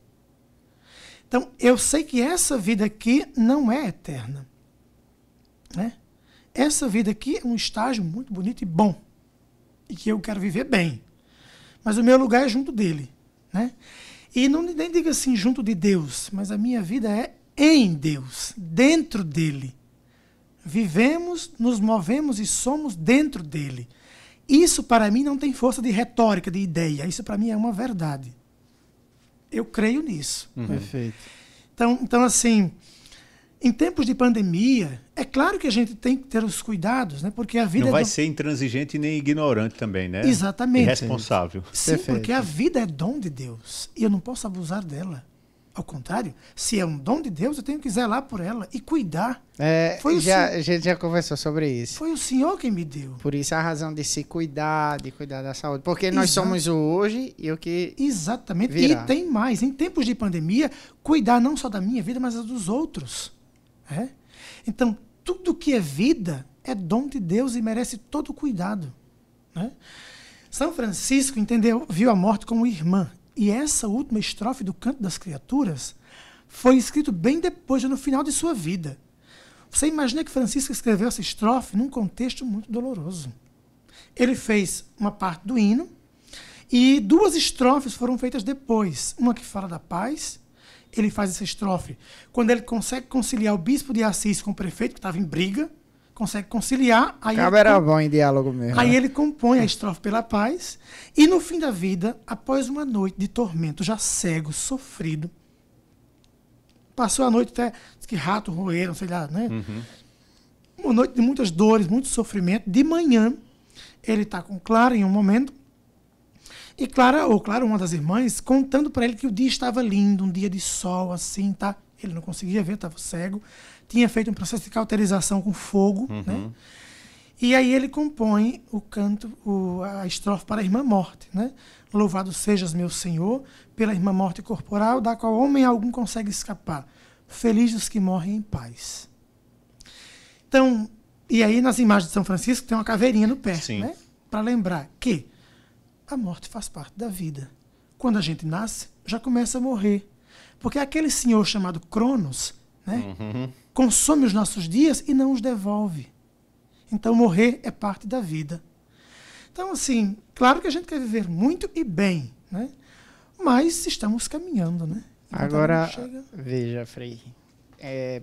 Então, eu sei que essa vida aqui não é eterna. Né? Essa vida aqui é um estágio muito bonito e bom. E que eu quero viver bem mas o meu lugar é junto dele. Né? E não nem diga assim junto de Deus, mas a minha vida é em Deus, dentro dele. Vivemos, nos movemos e somos dentro dele. Isso para mim não tem força de retórica, de ideia. Isso para mim é uma verdade. Eu creio nisso. Uhum. Perfeito. Então, então, assim, em tempos de pandemia, é claro que a gente tem que ter os cuidados, né? Porque a vida não é vai do... ser intransigente nem ignorante também, né? Exatamente. Irresponsável. Sim, Perfeito. porque a vida é dom de Deus e eu não posso abusar dela. Ao contrário, se é um dom de Deus, eu tenho que zelar por ela e cuidar. É, Foi já, a gente já conversou sobre isso. Foi o Senhor quem me deu. Por isso a razão de se cuidar, de cuidar da saúde. Porque nós Exato. somos o hoje e o que. Exatamente. Virá. E tem mais. Em tempos de pandemia, cuidar não só da minha vida, mas dos outros. É? Então, tudo que é vida é dom de Deus e merece todo cuidado. Né? São Francisco entendeu, viu a morte como irmã. E essa última estrofe do Canto das Criaturas foi escrito bem depois, no final de sua vida. Você imagina que Francisco escreveu essa estrofe num contexto muito doloroso. Ele fez uma parte do hino e duas estrofes foram feitas depois. Uma que fala da paz ele faz essa estrofe. Quando ele consegue conciliar o bispo de Assis com o prefeito, que estava em briga, consegue conciliar. Aí Cabo era bom em diálogo mesmo. Aí né? ele compõe a estrofe pela paz. E no fim da vida, após uma noite de tormento, já cego, sofrido, passou a noite até que rato roeram, sei lá, né? Uhum. Uma noite de muitas dores, muito sofrimento. De manhã, ele está com Clara em um momento. E Clara, ou Clara, uma das irmãs, contando para ele que o dia estava lindo, um dia de sol, assim, tá? Ele não conseguia ver, estava cego. Tinha feito um processo de cauterização com fogo, uhum. né? E aí ele compõe o canto, o, a estrofe para a irmã morte, né? Louvado sejas, meu Senhor, pela irmã morte corporal, da qual homem algum consegue escapar. Feliz os que morrem em paz. Então, e aí nas imagens de São Francisco tem uma caveirinha no pé, Sim. né? Para lembrar que a morte faz parte da vida. Quando a gente nasce, já começa a morrer. Porque aquele senhor chamado Cronos né? Uhum. consome os nossos dias e não os devolve. Então, morrer é parte da vida. Então, assim, claro que a gente quer viver muito e bem, né? mas estamos caminhando. Né? Agora, veja, Frei, é,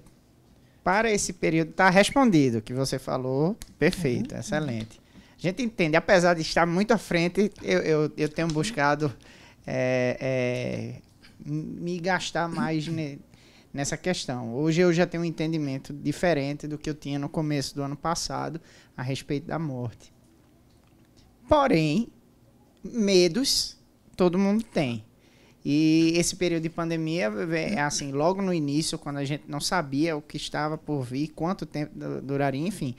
para esse período, está respondido o que você falou, perfeito, uhum. excelente. A gente entende, apesar de estar muito à frente, eu, eu, eu tenho buscado é, é, me gastar mais ne, nessa questão. Hoje eu já tenho um entendimento diferente do que eu tinha no começo do ano passado a respeito da morte. Porém, medos todo mundo tem. E esse período de pandemia, é assim, logo no início, quando a gente não sabia o que estava por vir, quanto tempo duraria, enfim.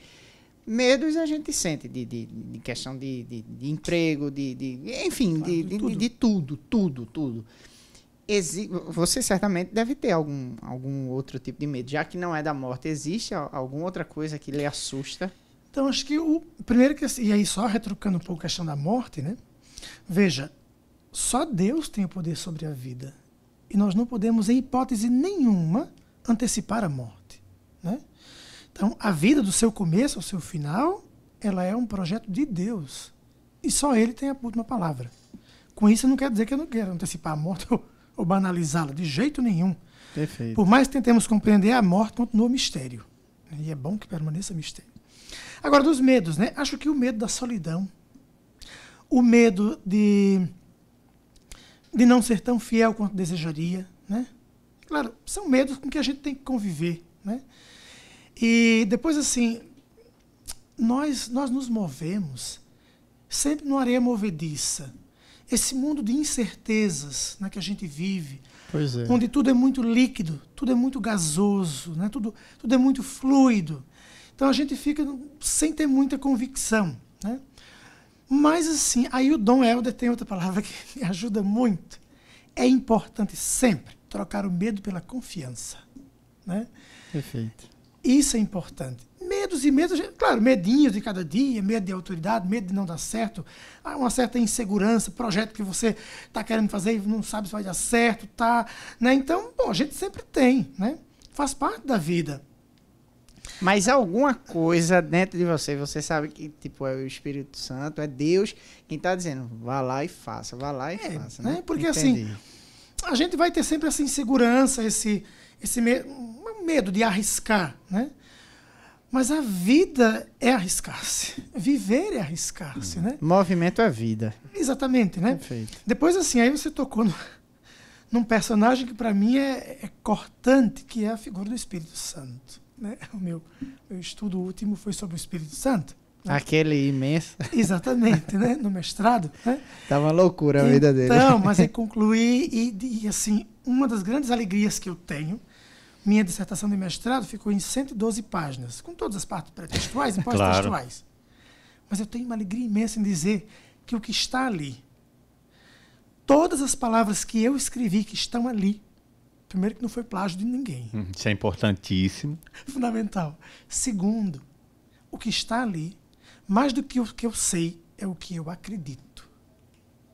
Medos a gente sente de, de, de questão de, de, de, emprego, de, de enfim, de, de, tudo. de, tudo, tudo, tudo. Exi você certamente deve ter algum, algum outro tipo de medo. Já que não é da morte, existe alguma outra coisa que lhe assusta? Então, acho que o primeiro que. E aí, só retrucando um pouco a questão da morte, né? Veja, só Deus tem o poder sobre a vida. E nós não podemos, em hipótese nenhuma, antecipar a morte. Né? Então, a vida do seu começo ao seu final, ela é um projeto de Deus. E só Ele tem a última palavra. Com isso, não quer dizer que eu não quero antecipar a morte ou, ou banalizá-la, de jeito nenhum. Perfeito. Por mais que tentemos compreender, a morte continua mistério. E é bom que permaneça mistério. Agora, dos medos, né? Acho que o medo da solidão, o medo de de não ser tão fiel quanto desejaria, né? Claro, são medos com que a gente tem que conviver, né? E depois assim, nós nós nos movemos sempre numa areia movediça. Esse mundo de incertezas né, que a gente vive, é. onde tudo é muito líquido, tudo é muito gasoso, né, tudo, tudo é muito fluido. Então a gente fica sem ter muita convicção. Né? Mas assim, aí o Dom Helder tem outra palavra que me ajuda muito. É importante sempre trocar o medo pela confiança. Né? Perfeito. Isso é importante. Medos e medos, claro, medinhos de cada dia, medo de autoridade, medo de não dar certo, uma certa insegurança, projeto que você está querendo fazer e não sabe se vai dar certo, tá, né? Então, bom, a gente sempre tem, né? Faz parte da vida. Mas alguma coisa dentro de você, você sabe que tipo é o Espírito Santo, é Deus quem está dizendo, vá lá e faça, vá lá e é, faça, né? né? Porque Entendi. assim, a gente vai ter sempre essa insegurança, esse esse medo de arriscar, né? Mas a vida é arriscar-se. Viver é arriscar-se, né? Movimento é vida. Exatamente, né? Perfeito. Depois assim, aí você tocou no, num personagem que para mim é, é cortante, que é a figura do Espírito Santo. Né? O meu, meu estudo último foi sobre o Espírito Santo. Aquele imenso. Exatamente, né? no mestrado. Né? Tá uma loucura a então, vida dele. Então, mas eu concluí e, e, assim, uma das grandes alegrias que eu tenho, minha dissertação de mestrado ficou em 112 páginas, com todas as partes pré-textuais e pós-textuais. Claro. Mas eu tenho uma alegria imensa em dizer que o que está ali, todas as palavras que eu escrevi que estão ali, Primeiro, que não foi plágio de ninguém. Uhum, isso é importantíssimo. Fundamental. Segundo, o que está ali, mais do que o que eu sei, é o que eu acredito.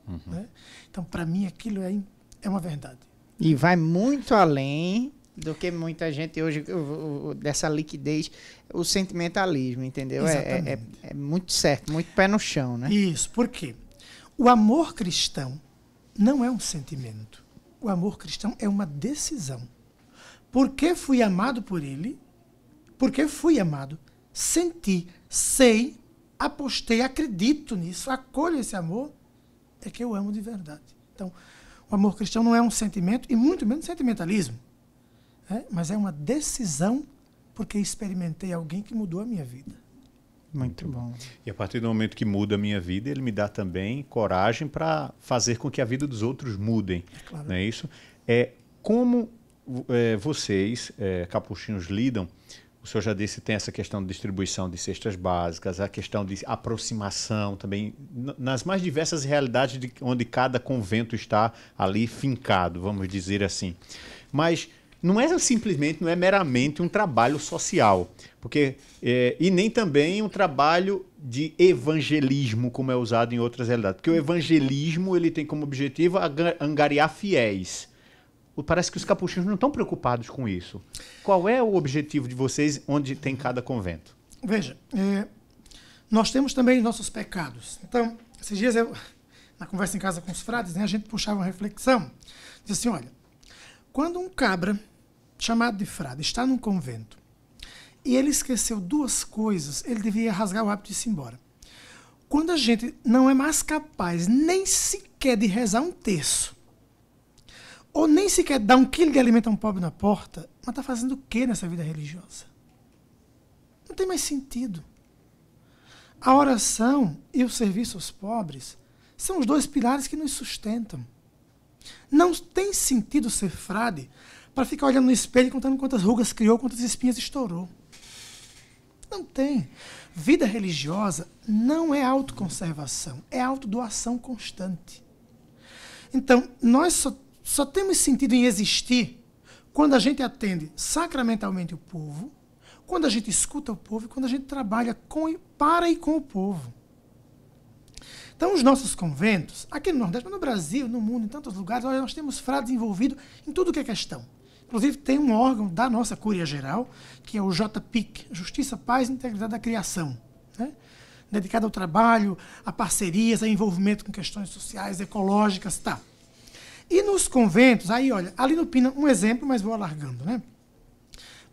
Uhum. Né? Então, para mim, aquilo é, é uma verdade. E vai muito além do que muita gente hoje, dessa liquidez, o sentimentalismo, entendeu? É, é, é, é, muito certo, muito pé no chão, né? Isso, por quê? O amor cristão não é um sentimento o amor cristão é uma decisão. Porque fui amado por ele, porque fui amado, senti, sei, apostei, acredito nisso, acolho esse amor, é que eu amo de verdade. Então, o amor cristão não é um sentimento, e muito menos sentimentalismo, é? mas é uma decisão porque experimentei alguém que mudou a minha vida. Muito bom. E a partir do momento que muda a minha vida, ele me dá também coragem para fazer com que a vida dos outros mudem. É claro. Não é isso? É, como é, vocês, é, capuchinhos, lidam? O senhor já disse tem essa questão de distribuição de cestas básicas, a questão de aproximação também, nas mais diversas realidades de onde cada convento está ali fincado, vamos dizer assim. Mas não é simplesmente, não é meramente um trabalho social, porque é, e nem também um trabalho de evangelismo como é usado em outras realidades, porque o evangelismo ele tem como objetivo angariar fiéis. Parece que os capuchinhos não estão preocupados com isso. Qual é o objetivo de vocês onde tem cada convento? Veja, é, nós temos também nossos pecados. Então, esses dias eu, na conversa em casa com os frades, né, a gente puxava uma reflexão. Diz assim, olha, quando um cabra chamado de frade está num convento e ele esqueceu duas coisas, ele devia rasgar o hábito de ir embora. Quando a gente não é mais capaz nem sequer de rezar um terço, ou nem sequer dar um quilo de alimento a um pobre na porta, mas está fazendo o que nessa vida religiosa? Não tem mais sentido. A oração e o serviço aos pobres são os dois pilares que nos sustentam. Não tem sentido ser frade para ficar olhando no espelho e contando quantas rugas criou, quantas espinhas estourou. Não tem. Vida religiosa não é autoconservação, é autodoação constante. Então, nós só, só temos sentido em existir quando a gente atende sacramentalmente o povo, quando a gente escuta o povo e quando a gente trabalha com, para e com o povo. Então, os nossos conventos, aqui no Nordeste, mas no Brasil, no mundo, em tantos lugares, nós temos frades envolvidos em tudo que é questão. Inclusive, tem um órgão da nossa Cúria Geral, que é o JPIC, Justiça, Paz e Integridade da Criação, né? dedicado ao trabalho, a parcerias, a envolvimento com questões sociais, ecológicas, tá. E nos conventos, aí, olha, ali no Pina, um exemplo, mas vou alargando, né?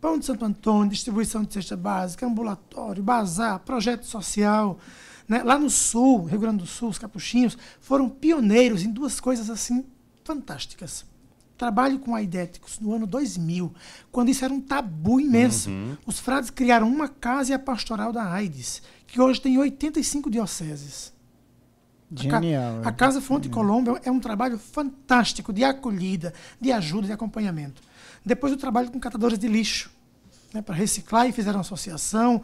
Pão de Santo Antônio, distribuição de cesta básica, ambulatório, bazar, projeto social. Né? Lá no Sul, Rio Grande do Sul, os capuchinhos foram pioneiros em duas coisas assim fantásticas trabalho com aidéticos no ano 2000, quando isso era um tabu imenso. Uhum. Os frades criaram uma casa e a pastoral da AIDS, que hoje tem 85 dioceses. Genial. A, a Casa Fonte Colombo é um trabalho fantástico de acolhida, de ajuda, de acompanhamento. Depois o trabalho com catadores de lixo, né, para reciclar e fizeram associação.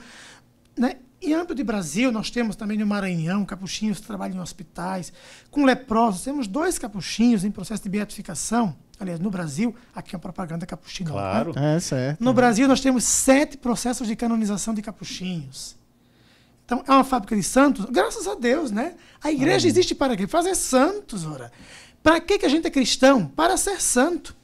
Né? Em âmbito de Brasil, nós temos também no Maranhão capuchinhos que trabalham em hospitais. Com leprosos, temos dois capuchinhos em processo de beatificação Aliás, no Brasil, aqui é uma propaganda capuchinho. Né? Claro. Né? É, certo. No Brasil, nós temos sete processos de canonização de capuchinhos. Então, é uma fábrica de santos, graças a Deus, né? A igreja existe para quê? Fazer santos, ora. Para que, que a gente é cristão? Para ser santo.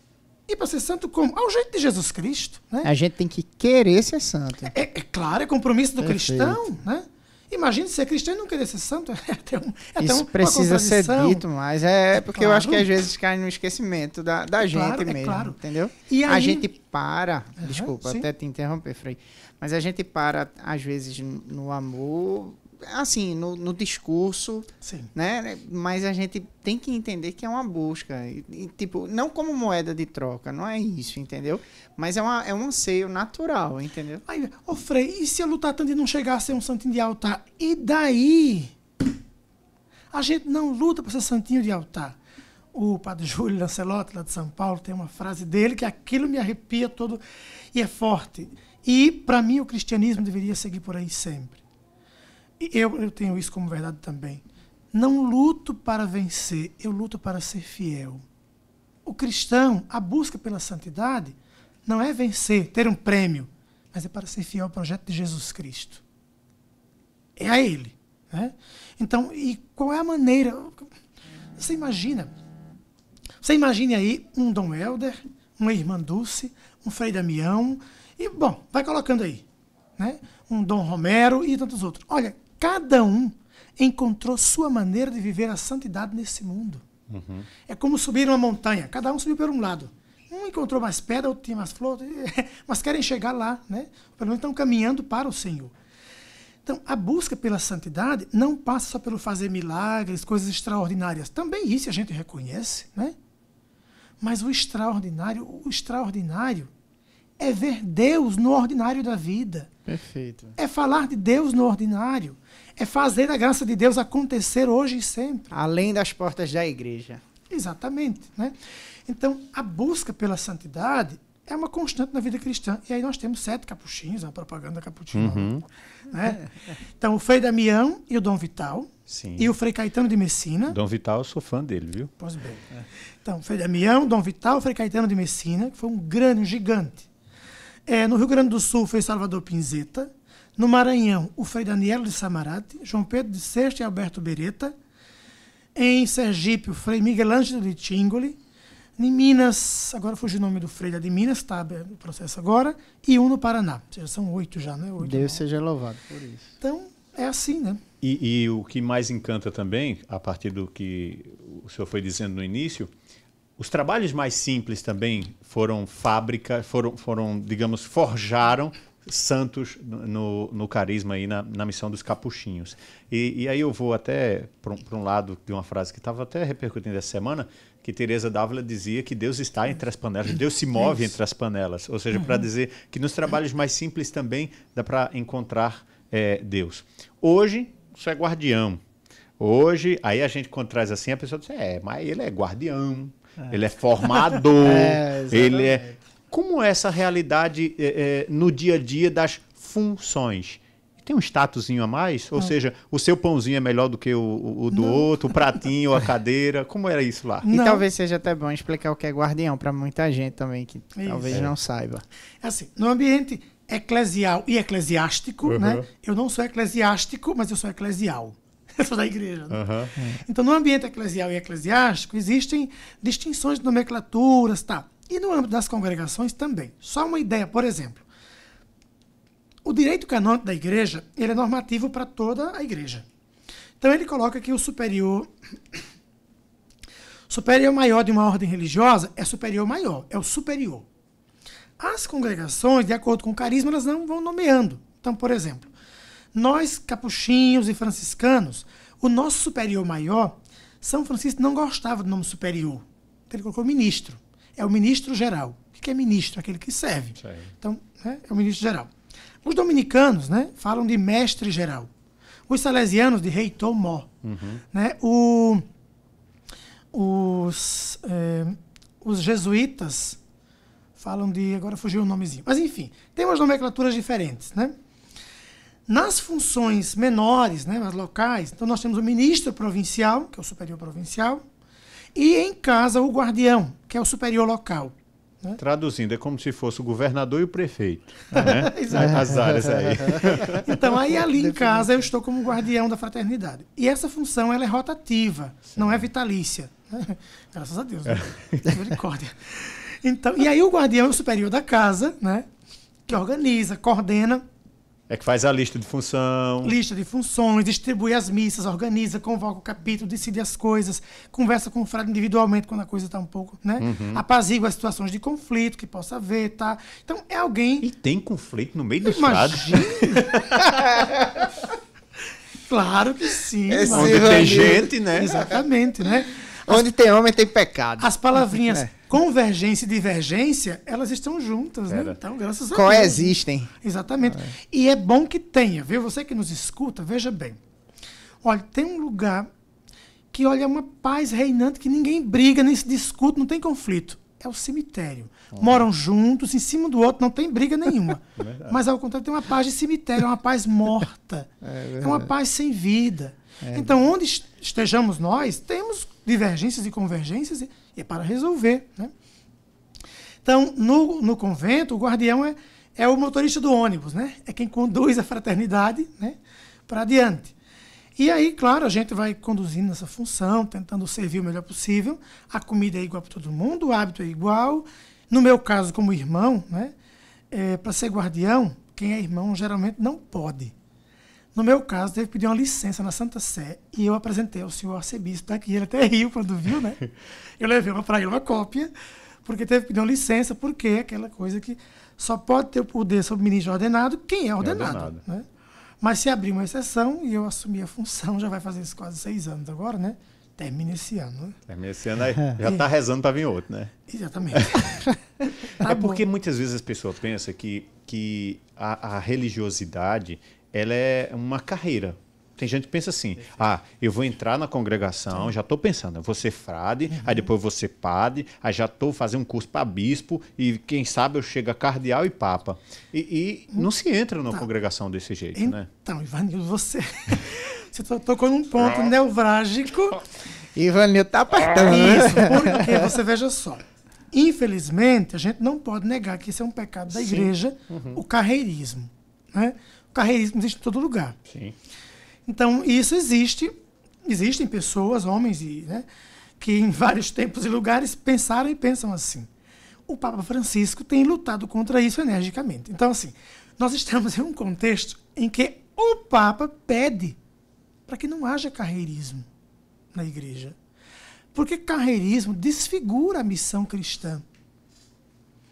E para ser santo como? Ao jeito de Jesus Cristo. Né? A gente tem que querer ser santo. É, é claro, é compromisso do Perfeito. cristão, né? Imagine ser cristão e não querer ser santo. É até um, é Isso até um, precisa ser dito, mas é porque claro. eu acho que às vezes cai no esquecimento da, da é gente claro, mesmo, é claro. entendeu? E a gente para, uhum, desculpa, sim. até te interromper, Frei, mas a gente para às vezes no amor assim, no, no, discurso, Sim. né? Mas a gente tem que entender que é uma busca. E, e, tipo, não como moeda de troca, não é isso, entendeu? Mas é, uma, é um anseio natural, entendeu? Aí, ô Frei, e se eu lutar tanto e não chegar a ser um santinho de altar? E daí? A gente não luta para ser santinho de altar. O padre Júlio Lancelotti, lá de São Paulo, tem uma frase dele que aquilo me arrepia todo e é forte. E, para mim, o cristianismo deveria seguir por aí sempre eu, eu tenho isso como verdade também. Não luto para vencer, eu luto para ser fiel. O cristão, a busca pela santidade, não é vencer, ter um prêmio, mas é para ser fiel ao projeto de Jesus Cristo. É a Ele. Né? Então, e qual é a maneira? Você imagina. Você imagine aí um Dom Helder, uma Irmã Dulce, um Frei Damião, e, bom, vai colocando aí. Né? Um Dom Romero e tantos outros. Olha, Cada um encontrou sua maneira de viver a santidade nesse mundo. Uhum. É como subir uma montanha. Cada um subiu por um lado. Um encontrou mais pedra, outro tinha mais flor, mas querem chegar lá, né? Pelo menos estão caminhando para o Senhor. Então, a busca pela santidade não passa só pelo fazer milagres, coisas extraordinárias. Também isso a gente reconhece, né? Mas o extraordinário, o extraordinário é ver Deus no ordinário da vida. Perfeito. É falar de Deus no ordinário. É fazer a graça de Deus acontecer hoje e sempre. Além das portas da igreja. Exatamente. Né? Então, a busca pela santidade é uma constante na vida cristã. E aí nós temos sete capuchinhos, a propaganda capuchinho. Uhum. Né? Então, o Frei Damião e o Dom Vital. Sim. E o Frei Caetano de Messina. Dom Vital, eu sou fã dele, viu? Pois bem. É. Então, Frei Damião, Dom Vital, o Frei Caetano de Messina, que foi um grande, um gigante. É, no Rio Grande do Sul foi Salvador Pinzeta. No Maranhão, o Frei Daniel de Samarate, João Pedro de Sexta e Alberto Beretta. Em Sergipe, o Frei Miguel Ângelo de Tingoli. Em Minas, agora fugiu o nome do Freire de Minas, está o processo agora, e um no Paraná. Ou seja, são oito já, né? Oito, Deus seja louvado por isso. Então, é assim, né? E, e, o que mais encanta também, a partir do que o senhor foi dizendo no início, os trabalhos mais simples também foram fábrica, foram, foram digamos, forjaram santos no, no carisma e na, na missão dos capuchinhos. E, e aí eu vou até para um, lado de uma frase que estava até repercutindo essa semana, que Teresa Dávila dizia que Deus está entre as panelas, Deus se move entre as panelas. Ou seja, uhum. para dizer que nos trabalhos mais simples também dá para encontrar é, Deus. Hoje, isso é guardião. Hoje, aí a gente quando traz assim, a pessoa diz, é, mas ele é guardião, é. ele é formador, é, ele é como é essa realidade é, é, no dia a dia das funções? Tem um statusinho a mais? Ou ah. seja, o seu pãozinho é melhor do que o, o do Não. outro, o pratinho, a cadeira? Como era isso lá? Não. E talvez seja até bom explicar o que é guardião para muita gente também que isso. talvez é. não saiba. É assim, no ambiente eclesial e eclesiástico, uhum. né? Eu não sou eclesiástico, mas eu sou eclesial. Eu sou da igreja. Né? Uhum. Então, no ambiente eclesial e eclesiástico, existem distinções de nomenclaturas, tá? E no âmbito das congregações também. Só uma ideia, por exemplo. O direito canônico da igreja ele é normativo para toda a igreja. Então ele coloca que o superior superior maior de uma ordem religiosa é superior maior, é o superior. As congregações, de acordo com o carisma, elas não vão nomeando. Então, por exemplo, nós capuchinhos e franciscanos, o nosso superior maior, São Francisco não gostava do nome superior. Então ele colocou ministro é o ministro geral. O que é ministro? Aquele que serve. Sim. Então, né, é o ministro geral. Os dominicanos né, falam de mestre geral. Os salesianos de reitor mó. Uhum. Né, o, os, é, os jesuítas falam de. Agora fugiu o nomezinho. Mas, enfim, tem umas nomenclaturas diferentes. Né? Nas funções menores, né, as locais, então nós temos o ministro provincial, que é o superior provincial, e em casa, o guardião, que é o superior local. Né? Traduzindo, é como se fosse o governador e o prefeito. Né? As áreas aí. então, aí ali em casa eu estou como guardião da fraternidade. E essa função ela é rotativa, Sim. não é vitalícia. Né? Graças a Deus. Né? Misericórdia. Então, e aí o guardião é o superior da casa, né? que organiza, coordena é que faz a lista de função. Lista de funções, distribui as missas, organiza, convoca o capítulo, decide as coisas, conversa com o frade individualmente quando a coisa está um pouco, né? Uhum. Apazigua as situações de conflito que possa haver, tá? Então é alguém. E tem conflito no meio dos frades. claro que sim. Esse Onde tem gente, né? Exatamente, né? Onde tem homem tem pecado. As palavrinhas é. convergência e divergência, elas estão juntas, né? Então, graças a Coexistem. Deus. Exatamente. É. E é bom que tenha, viu? Você que nos escuta, veja bem. Olha, tem um lugar que, olha, é uma paz reinante, que ninguém briga, nem se discute, não tem conflito. É o cemitério. Moram juntos, em cima do outro, não tem briga nenhuma. É Mas, ao contrário, tem uma paz de cemitério, é uma paz morta. É, é uma paz sem vida. É então, onde estejamos nós, temos divergências e convergências e, é para resolver. Né? Então, no, no convento, o guardião é, é o motorista do ônibus, né? é quem conduz a fraternidade né? para adiante. E aí, claro, a gente vai conduzindo essa função, tentando servir o melhor possível. A comida é igual para todo mundo, o hábito é igual. No meu caso, como irmão, né? É, para ser guardião, quem é irmão geralmente não pode. No meu caso, teve que pedir uma licença na Santa Sé e eu apresentei ao senhor arcebispo daqui. Ele até riu quando viu, né? Eu levei para ele uma cópia, porque teve que pedir uma licença, porque é aquela coisa que só pode ter o poder sobre o ministro ordenado quem é ordenado. É ordenado. Né? Mas se abrir uma exceção e eu assumir a função, já vai fazer isso quase seis anos agora, né? Termina esse ano. Né? Termina esse ano aí. Já está rezando para vir outro, né? Exatamente. tá é porque muitas vezes as pessoas pensam que, que a, a religiosidade ela é uma carreira. Tem gente que pensa assim: ah, eu vou entrar na congregação, já estou pensando, eu vou ser frade, uhum. aí depois vou ser padre, aí já estou fazendo um curso para bispo, e quem sabe eu chego a cardeal e papa. E, e não se entra numa tá. congregação desse jeito, então, né? Então, Ivanildo, você, você tocou num ponto nevrálgico. Ivanildo tá apertando. Isso, porque você veja só. Infelizmente, a gente não pode negar que isso é um pecado da Sim. igreja, uhum. o carreirismo. Né? Carreirismo existe em todo lugar. Sim. Então, isso existe. Existem pessoas, homens, e, né, que em vários tempos e lugares pensaram e pensam assim. O Papa Francisco tem lutado contra isso energicamente. Então, assim, nós estamos em um contexto em que o Papa pede para que não haja carreirismo na igreja. Porque carreirismo desfigura a missão cristã.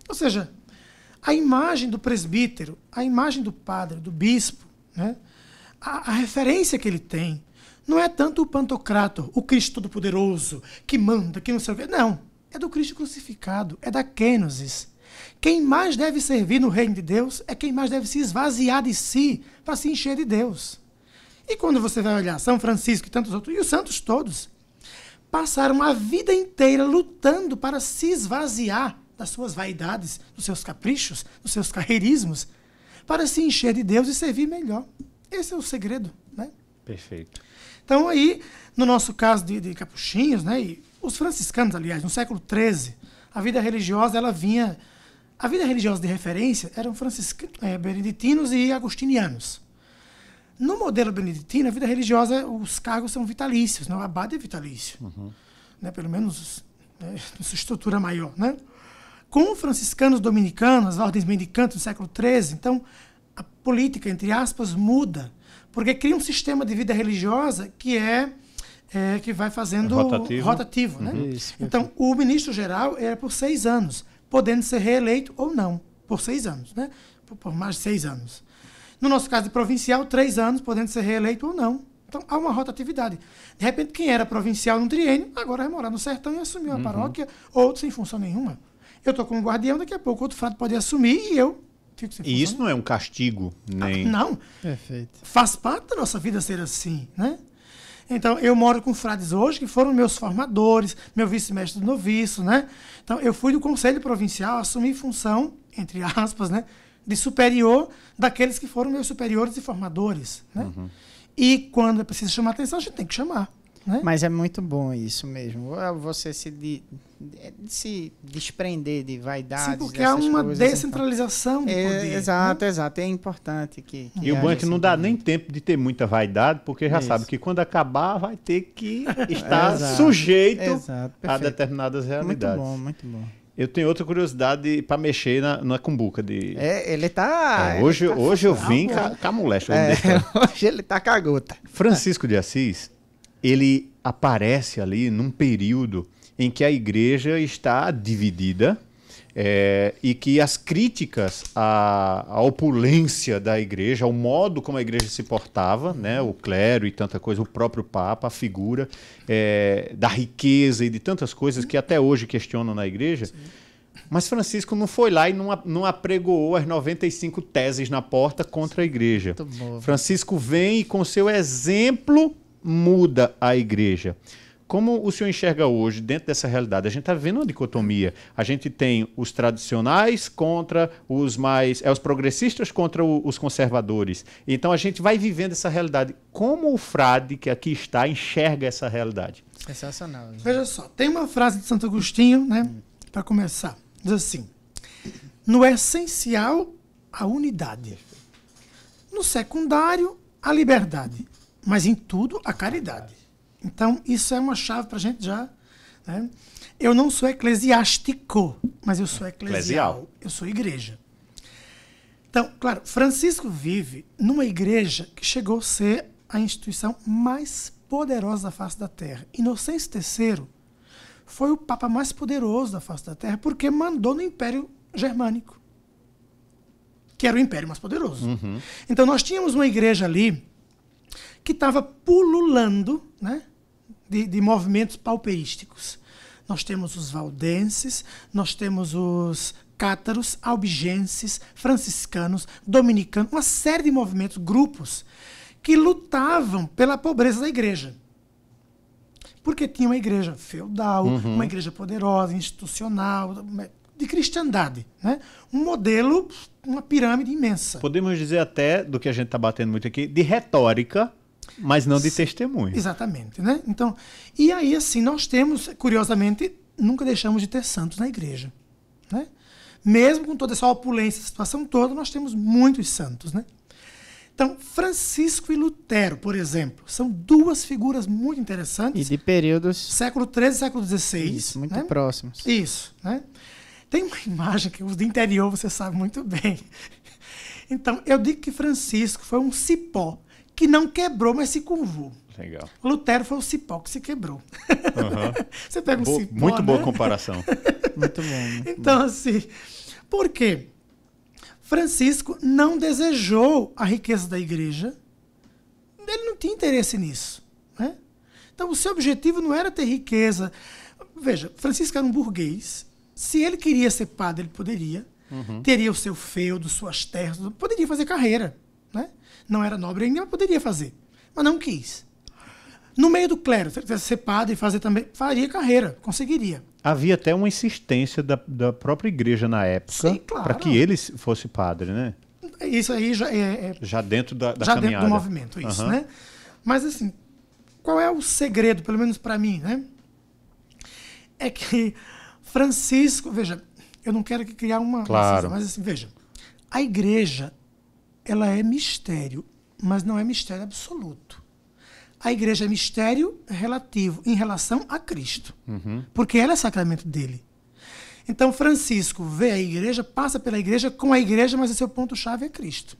Ou seja, a imagem do presbítero, a imagem do padre, do bispo, né? a, a referência que ele tem, não é tanto o pantocrator, o Cristo Todo-Poderoso, que manda, que não sei o quê. Não. É do Cristo crucificado, é da kenosis. Quem mais deve servir no reino de Deus é quem mais deve se esvaziar de si para se encher de Deus. E quando você vai olhar São Francisco e tantos outros, e os santos todos, passaram a vida inteira lutando para se esvaziar das suas vaidades, dos seus caprichos, dos seus carreirismos, para se encher de Deus e servir melhor. Esse é o segredo, né? Perfeito. Então aí, no nosso caso de, de capuchinhos, né, e os franciscanos, aliás, no século XIII, a vida religiosa ela vinha, a vida religiosa de referência eram franciscanos, é, beneditinos e agostinianos. No modelo beneditino, a vida religiosa, os cargos são vitalícios, né? o abade é vitalício, uhum. né? pelo menos né? sua estrutura maior. Né? Com os franciscanos dominicanos, as ordens mendicantes do século XIII, então a política, entre aspas, muda, porque cria um sistema de vida religiosa que é, é que vai fazendo rotativo, rotativo né? Uhum. Então, o ministro geral era por seis anos, podendo ser reeleito ou não, por seis anos, né? por, por mais de seis anos. No nosso caso de provincial, três anos, podendo ser reeleito ou não. Então há uma rotatividade. De repente, quem era provincial no triênio, agora vai morar no sertão e assumir uma uhum. paróquia, outro sem função nenhuma. Eu estou como guardião, daqui a pouco outro frade pode assumir e eu fico sem E isso não é um castigo, nem. Ah, não. Perfeito. Faz parte da nossa vida ser assim, né? Então, eu moro com frades hoje que foram meus formadores, meu vice-mestre do noviço, né? Então, eu fui do Conselho Provincial, assumi função, entre aspas, né? de superior daqueles que foram meus superiores e formadores. Né? Uhum. E quando é preciso chamar atenção, a gente tem que chamar. Né? Mas é muito bom isso mesmo. É você se, de, de, se desprender de vaidades. Sim, porque há uma coisas, então. descentralização então. do poder. É, exato, né? exato. É importante que. que e o é que não dá nem tempo de ter muita vaidade, porque já isso. sabe que quando acabar vai ter que estar sujeito exato, a determinadas realidades. Muito bom, muito bom. Eu tenho outra curiosidade para mexer na, na cumbuca. De... É, ele tá. É, hoje ele tá hoje eu vim com a molecha. É, hoje ele tá com a gota. Francisco de Assis, ele aparece ali num período em que a igreja está dividida é, e que as críticas à, à, opulência da igreja, ao modo como a igreja se portava, né, o clero e tanta coisa, o próprio Papa, a figura é, da riqueza e de tantas coisas que até hoje questionam na igreja. Sim. Mas Francisco não foi lá e não, não apregoou as 95 teses na porta contra a igreja. Francisco vem e, com seu exemplo, muda a igreja. Como o senhor enxerga hoje, dentro dessa realidade? A gente está vendo uma dicotomia. A gente tem os tradicionais contra os mais. É, os progressistas contra o, os conservadores. Então a gente vai vivendo essa realidade. Como o frade que aqui está enxerga essa realidade? Sensacional. Né? Veja só, tem uma frase de Santo Agostinho, né? Para começar. Diz assim: No essencial, a unidade. No secundário, a liberdade. Mas em tudo, a caridade. Então, isso é uma chave para a gente já. Né? Eu não sou eclesiástico, mas eu sou eclesial. eclesial. Eu sou igreja. Então, claro, Francisco vive numa igreja que chegou a ser a instituição mais poderosa da face da Terra. Inocêncio III foi o papa mais poderoso da face da Terra porque mandou no Império Germânico, que era o império mais poderoso. Uhum. Então, nós tínhamos uma igreja ali que estava pululando né, de, de movimentos pauperísticos. Nós temos os valdenses, nós temos os cátaros, albigenses, franciscanos, dominicanos, uma série de movimentos, grupos, que lutavam pela pobreza da igreja. Porque tinha uma igreja feudal, uhum. uma igreja poderosa, institucional, de cristandade. Né? Um modelo, uma pirâmide imensa. Podemos dizer até, do que a gente está batendo muito aqui, de retórica mas não de testemunho. Exatamente, né? Então, e aí assim, nós temos, curiosamente, nunca deixamos de ter santos na igreja, né? Mesmo com toda essa opulência, essa situação toda, nós temos muitos santos, né? Então, Francisco e Lutero, por exemplo, são duas figuras muito E interessantes. de períodos Século XIII e século XVI. isso, muito né? próximos. Isso, né? Tem uma imagem que os do interior você sabe muito bem. Então, eu digo que Francisco foi um cipó que não quebrou, mas se curvou. Legal. Lutero foi o cipó que se quebrou. Aham. Você pega um Bo- cipó, muito boa né? comparação. Muito bom. Então, assim, por quê? Francisco não desejou a riqueza da igreja. Ele não tinha interesse nisso. Né? Então, o seu objetivo não era ter riqueza. Veja, Francisco era um burguês. Se ele queria ser padre, ele poderia. Teria o seu feudo, suas terras, poderia fazer carreira. Não era nobre ainda, mas poderia fazer. Mas não quis. No meio do clero, se ele quisesse ser padre e fazer também, faria carreira, conseguiria. Havia até uma insistência da, da própria igreja na época claro. para que ele se- fosse padre, né? Isso aí já é, é Já dentro da, da já caminhada. dentro do movimento, isso, Aham. né? Mas assim, qual é o segredo, pelo menos para mim, né? É que Francisco, veja, eu não quero que criar uma, Claro. mas assim, veja, a igreja ela é mistério, mas não é mistério absoluto. A igreja é mistério relativo em relação a Cristo, Uhum. porque ela é sacramento dele. Então Francisco vê a igreja, passa pela igreja com a igreja, mas o seu ponto chave é Cristo.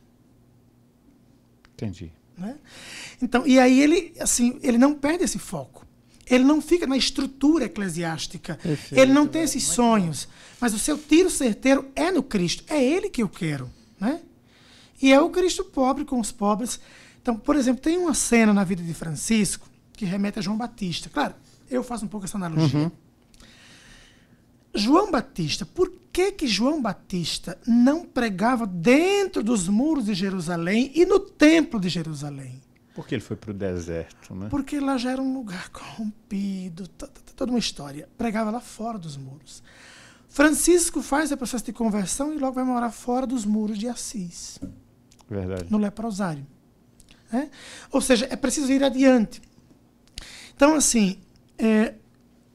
Entendi. Né? Então, e aí ele, assim, ele não perde esse foco. Ele não fica na estrutura eclesiástica. Perfeito. Ele não tem esses sonhos. Mas o seu tiro certeiro é no Cristo. É ele que eu quero. Né? E é o Cristo pobre com os pobres. Então, por exemplo, tem uma cena na vida de Francisco que remete a João Batista. Claro, eu faço um pouco essa analogia. João Batista, por que, que João Batista não pregava dentro dos muros de Jerusalém e no templo de Jerusalém? Porque ele foi para o deserto, né? Porque lá já era um lugar corrompido, toda uma história. Pregava lá fora dos muros. Francisco faz o processo de conversão e logo vai morar fora dos muros de Assis, Verdade. no leprosário. né? Ou seja, é preciso ir adiante. Então, assim, é,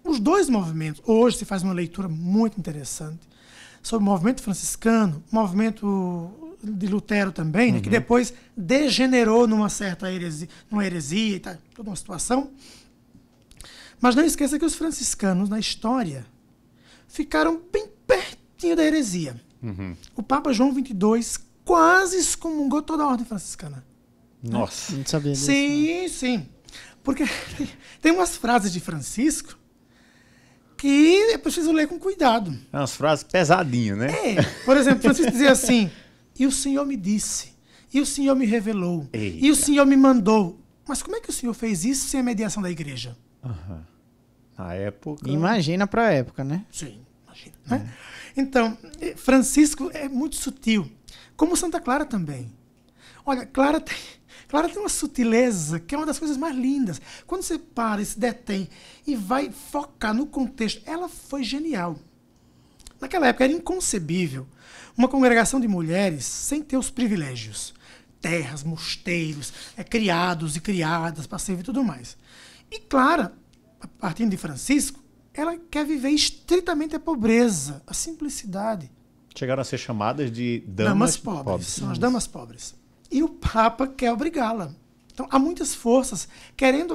os dois movimentos, hoje se faz uma leitura muito interessante sobre o movimento franciscano, movimento de Lutero também, né, que depois degenerou numa certa heresia, numa heresia e tal, toda uma situação. Mas não esqueça que os franciscanos, na história, ficaram bem pertinho da heresia. Uhum. O Papa João XXII quase excomungou toda a ordem franciscana. Nossa. Não sabia disso. Sim, sim. Porque tem umas frases de Francisco que é preciso ler com cuidado. É umas frases pesadinhas, né? É, por exemplo, Francisco dizia assim: E o Senhor me disse, e o Senhor me revelou, Eita. e o Senhor me mandou. Mas como é que o Senhor fez isso sem a mediação da igreja? Na época. Imagina pra época, né? Sim, imagina. Né? Então, eh, Francisco é muito sutil, como Santa Clara também. Olha, Clara tem, Clara tem uma sutileza que é uma das coisas mais lindas. Quando você para e se detém e vai focar no contexto, ela foi genial. Naquela época era inconcebível uma congregação de mulheres sem ter os privilégios. Terras, mosteiros, eh, criados e criadas para servir e tudo mais. E Clara, partindo de Francisco, ela quer viver estritamente a pobreza, a simplicidade. Chegaram a ser chamadas de Damas, damas, pobres, São as damas pobres. E o Papa quer obrigá-la. Então, há muitas forças querendo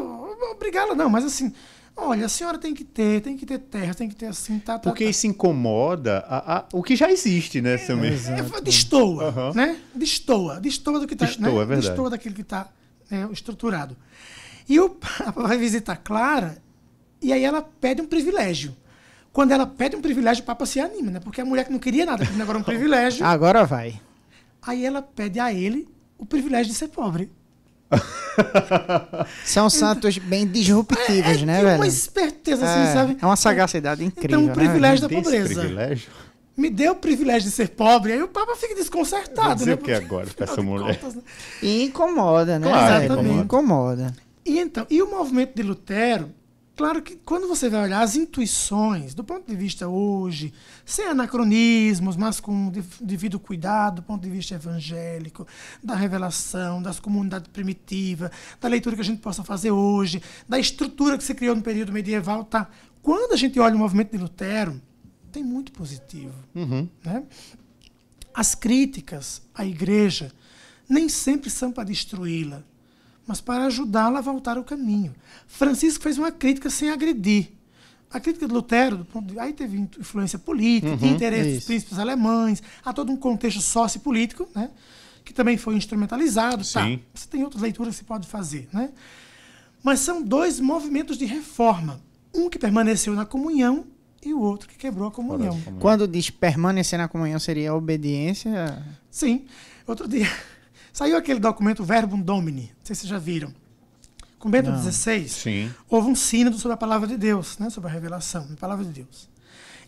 obrigá-la, não, mas assim, olha, a senhora tem que ter, tem que ter terra, tem que ter assim, tá, tá, Porque tá. isso incomoda a- a- o que já existe, né, também? É, destoa, Aham. né? Destoa, destoa do que está, Destoa, né? é verdade. Destoa daquilo que está estruturado. E o Papa vai visitar Clara e aí ela pede um privilégio. Quando ela pede um privilégio, o Papa se anima, né? Porque a mulher que não queria nada, agora um privilégio. Agora vai. Aí ela pede a ele o privilégio de ser pobre. São santos bem disruptivos, é, né, tem velho? uma esperteza, assim, é, sabe? é uma sagacidade incrível. Então, o né, privilégio da Desse pobreza. privilégio. Me deu o privilégio de ser pobre, aí o Papa fica desconcertado, né? o que agora afinal essa mulher? contas, né? E incomoda, né? Claro, incomoda. incomoda. E então, e o movimento de Lutero, claro que quando você vai olhar as intuições, do ponto de vista hoje, sem anacronismos, mas com de- devido cuidado, do ponto de vista evangélico, da revelação, das comunidades primitivas, da leitura que a gente possa fazer hoje, da estrutura que se criou no período medieval, tá? Quando a gente olha o movimento de Lutero, tem muito positivo. Uhum. né? As críticas à igreja nem sempre são para destruí-la, mas para ajudá-la a voltar ao caminho. Francisco fez uma crítica sem agredir. A crítica de Lutero, aí teve influência política, uhum, interesse dos príncipes alemães, há todo um contexto sociopolítico, né? que também foi instrumentalizado. Tá. Sim. Tá. Você tem outras leituras que você pode fazer. Né? Mas são dois movimentos de reforma. Um que permaneceu na comunhão e o outro que quebrou a comunhão. Quando diz permanecer na comunhão, seria a obediência? Sim. Outro dia saiu aquele documento Verbum Domini, não sei se vocês já viram. Com Bento XVI, houve um sínodo sobre a palavra de Deus, né, sobre a revelação, a palavra de Deus.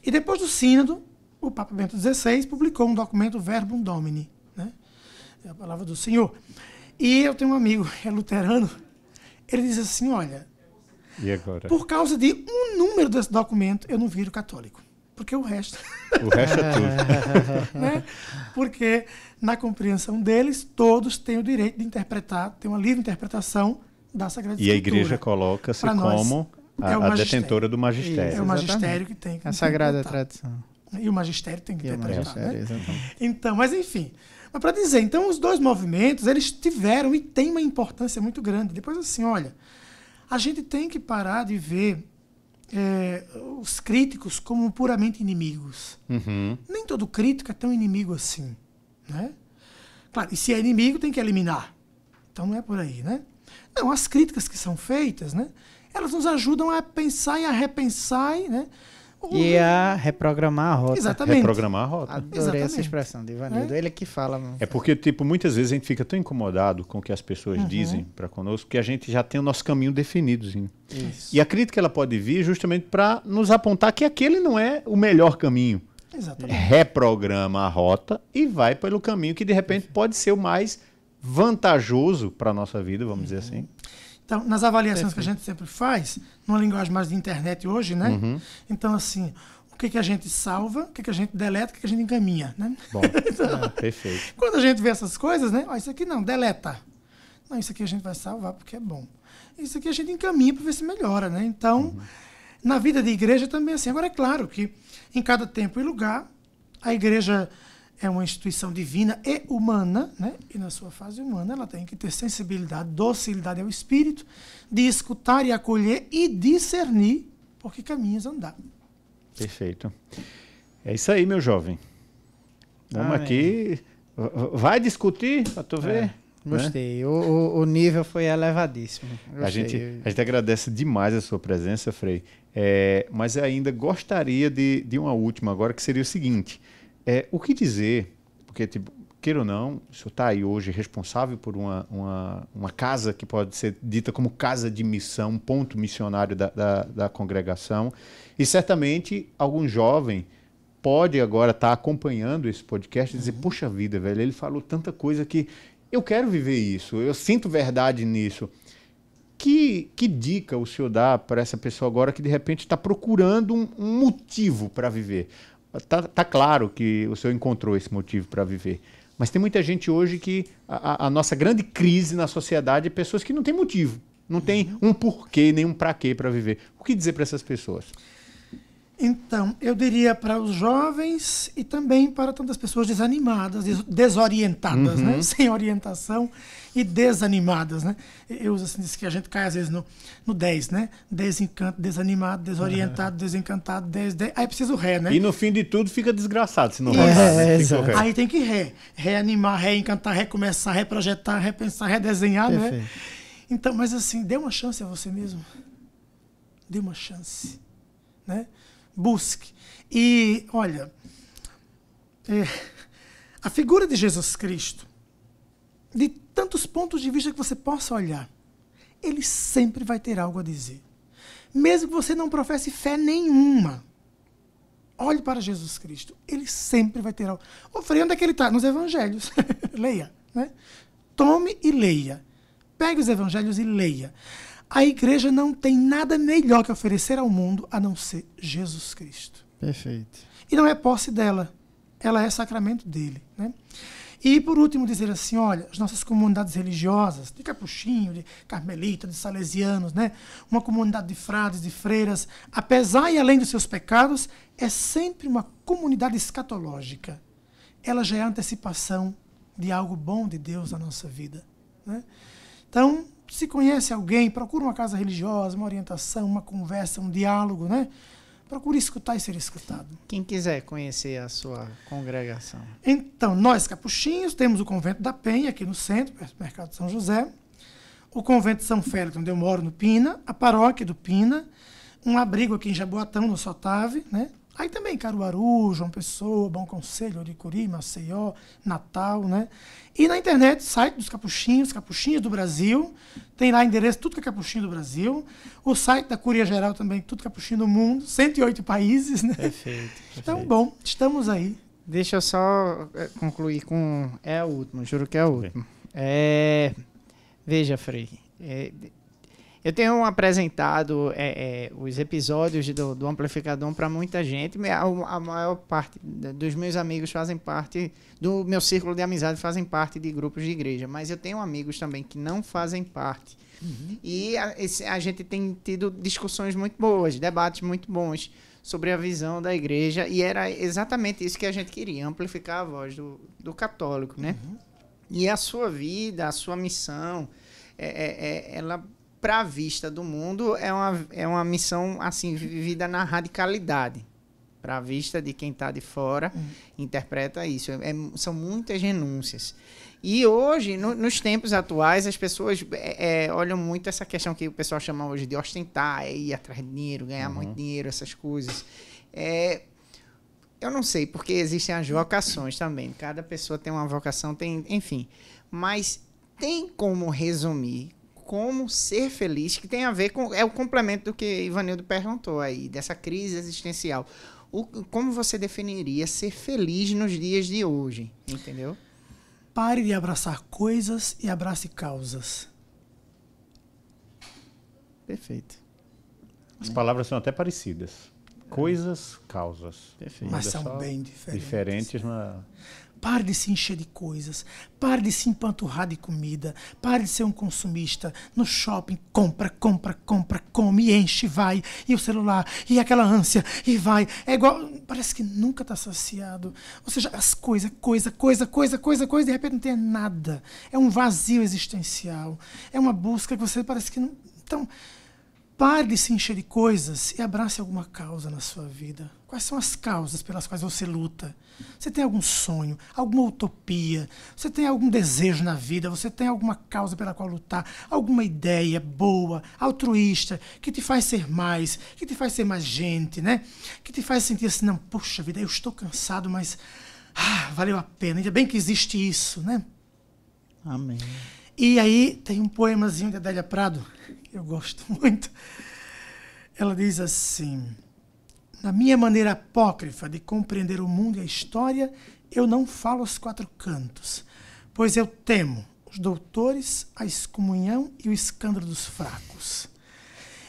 E depois do sínodo, o Papa Bento XVI publicou um documento Verbum Domini, né, é a palavra do Senhor. E eu tenho um amigo, é luterano, ele diz assim, olha, por causa de um número desse documento, eu não viro católico. Porque o resto. O resto é tudo. né? Porque, na compreensão deles, todos têm o direito de interpretar, ter uma livre interpretação da Sagrada Escritura. E a igreja coloca-se como a, é a detentora do magistério. É o magistério que tem que A Sagrada Tradição. E o magistério tem que e interpretar. Né? Então, mas enfim. Mas para dizer, então os dois movimentos, eles tiveram e têm uma importância muito grande. Depois assim, olha, a gente tem que parar de ver é, os críticos como puramente inimigos. Uhum. Nem todo crítico é tão inimigo assim. Né? Claro, e se é inimigo, tem que eliminar. Então não é por aí, né? Não, as críticas que são feitas, né? Elas nos ajudam a pensar e a repensar, né? E a reprogramar a rota. Exatamente. Reprogramar a rota. Adorei Exatamente. essa expressão de Ivanildo. É? Ele que fala. Mano. É porque, tipo, muitas vezes a gente fica tão incomodado com o que as pessoas uhum. dizem para conosco que a gente já tem o nosso caminho definido. E a crítica ela pode vir justamente para nos apontar que aquele não é o melhor caminho. Exatamente. Reprograma a rota e vai pelo caminho que de repente pode ser o mais vantajoso para a nossa vida, vamos dizer assim. Então, nas avaliações Perfeito. que a gente sempre faz, numa linguagem mais de internet hoje, né? Uhum. Então, assim, o que, que a gente salva, o que, que a gente deleta, o que, que a gente encaminha, né? Bom, então, perfeito. Quando a gente vê essas coisas, né? Ó, isso aqui não, deleta. Não, isso aqui a gente vai salvar porque é bom. Isso aqui a gente encaminha para ver se melhora, né? Então, uhum. na vida de igreja também é assim. Agora, é claro que em cada tempo e lugar, a igreja é uma instituição divina e humana, né? e na sua fase humana ela tem que ter sensibilidade, docilidade ao espírito, de escutar e acolher e discernir por que caminhos andar. Perfeito. É isso aí, meu jovem. Vamos Amém. aqui. Vai discutir para tu ver. É, gostei. Né? O, o, nível foi elevadíssimo. A gente, a gente agradece demais a sua presença, Frei. É, mas ainda gostaria de, de uma última agora, que seria o seguinte. É, o que dizer, porque, tipo, queira ou não, o senhor está aí hoje responsável por uma, uma, uma, casa que pode ser dita como casa de missão, ponto missionário da, da, da congregação, e certamente algum jovem pode agora estar tá acompanhando esse podcast e dizer, uhum. puxa vida, velho, ele falou tanta coisa que eu quero viver isso, eu sinto verdade nisso. Que, que dica o senhor dá para essa pessoa agora que de repente está procurando um, um motivo para viver? Tá, tá claro que o senhor encontrou esse motivo para viver. Mas tem muita gente hoje que a, a, nossa grande crise na sociedade é pessoas que não têm motivo, não tem um porquê nem um para quê para viver. O que dizer para essas pessoas? Então, eu diria para os jovens e também para tantas pessoas desanimadas, desorientadas, né? uhum. né? sem orientação e desanimadas. Né? Eu uso assim, que a gente cai às vezes no, no 10, né? Desencanto, desanimado, desorientado, uhum. desencantado, des, des... aí precisa o ré, né? E no fim de tudo fica desgraçado se não vai. É, né? Aí tem que ré. Reanimar, reencantar, recomeçar, reprojetar, repensar, redesenhar, né? Então, mas assim, dê uma chance a você mesmo. Dê uma chance, né? Busque. E, olha, é, a figura de Jesus Cristo, de tantos pontos de vista que você possa olhar, ele sempre vai ter algo a dizer. Mesmo que você não professe fé nenhuma, olhe para Jesus Cristo. Ele sempre vai ter algo. Ô, Frei, onde é que ele está? Nos evangelhos. leia. Né? Tome e leia. Pegue os evangelhos e leia. A igreja não tem nada melhor que oferecer ao mundo a não ser Jesus Cristo. Perfeito. E não é posse dela, ela é sacramento dele. Né? E, por último, dizer assim: olha, as nossas comunidades religiosas, de capuchinho, de carmelita, de salesianos, né? uma comunidade de frades, de freiras, apesar e além dos seus pecados, é sempre uma comunidade escatológica. Ela já é a antecipação de algo bom de Deus na nossa vida. Né? Então, se conhece alguém, procura uma casa religiosa, uma orientação, uma conversa, um diálogo, né? Procure escutar e ser escutado. Quem quiser conhecer a sua congregação. Então, nós capuchinhos temos o convento da Penha aqui no centro, perto do Mercado de São José, o convento de São Félix, onde eu moro no Pina, a paróquia do Pina, um abrigo aqui em Jaboatão, no Sotave, né? Aí também Caruaru, João Pessoa, Bom Conselho, Oricuri, Maceió, Natal, né? E na internet, site dos Capuchinhos, Capuchinhos do Brasil. Tem lá endereço, tudo que é Capuchinho do Brasil. O site da Curia Geral também, tudo Capuchinho do mundo. 108 países, né? Perfeito. Então, perfeito. bom, estamos aí. Deixa eu só eh, concluir com. É o último, juro que é o último. É, veja, Frei. é, eu tenho apresentado é, é, os episódios do, do Amplificador para muita gente. A, a maior parte dos meus amigos fazem parte do meu círculo de amizade, fazem parte de grupos de igreja. Mas eu tenho amigos também que não fazem parte. E a, esse- a gente tem tido discussões muito boas, debates muito bons sobre a visão da igreja. E era exatamente isso que a gente queria, amplificar a voz do, do católico, né? E a sua vida, a sua missão, é, é- é- ela para a vista do mundo é uma, é uma missão assim vivida na radicalidade. Para a vista de quem está de fora, interpreta isso. É- são muitas renúncias. E hoje, no- nos tempos atuais, as pessoas é, é, olham muito essa questão que o pessoal chama hoje de ostentar, é ir atrás de dinheiro, ganhar muito dinheiro, essas coisas. É, eu não sei, porque existem as vocações também. Cada pessoa tem uma vocação, tem, enfim. Mas tem como resumir como ser feliz, que tem a ver com. É o complemento do que Ivanildo perguntou aí, dessa crise existencial. O, como você definiria ser feliz nos dias de hoje? Entendeu? Pare de abraçar coisas e abrace causas. Perfeito. As palavras são até parecidas. Coisas, causas. Perfeito. Mas são bem diferentes. Diferentes na. Pare de se encher de coisas. Pare de se empanturrar de comida. Pare de ser um consumista. No shopping, compra, compra, compra, come, enche, vai. E o celular, e aquela ânsia, e vai. É igual. Parece que nunca está saciado. Ou seja, as coisas, coisa, coisa, coisa, coisa, coisa, de repente não tem nada. É um vazio existencial. É uma busca que você parece que não. Então. Pare de se encher de coisas e abrace alguma causa na sua vida. Quais são as causas pelas quais você luta? Você tem algum sonho, alguma utopia? Você tem algum desejo na vida? Você tem alguma causa pela qual lutar? Alguma ideia boa, altruísta, que te faz ser mais, que te faz ser mais gente, né? Que te faz sentir assim, não, puxa vida, eu estou cansado, mas ah, valeu a pena. Ainda bem que existe isso, né? Amém. E aí tem um poemazinho de Adélia Prado, que eu gosto muito. Ela diz assim: Na minha maneira apócrifa de compreender o mundo e a história, eu não falo aos quatro cantos, pois eu temo os doutores, a excomunhão e o escândalo dos fracos.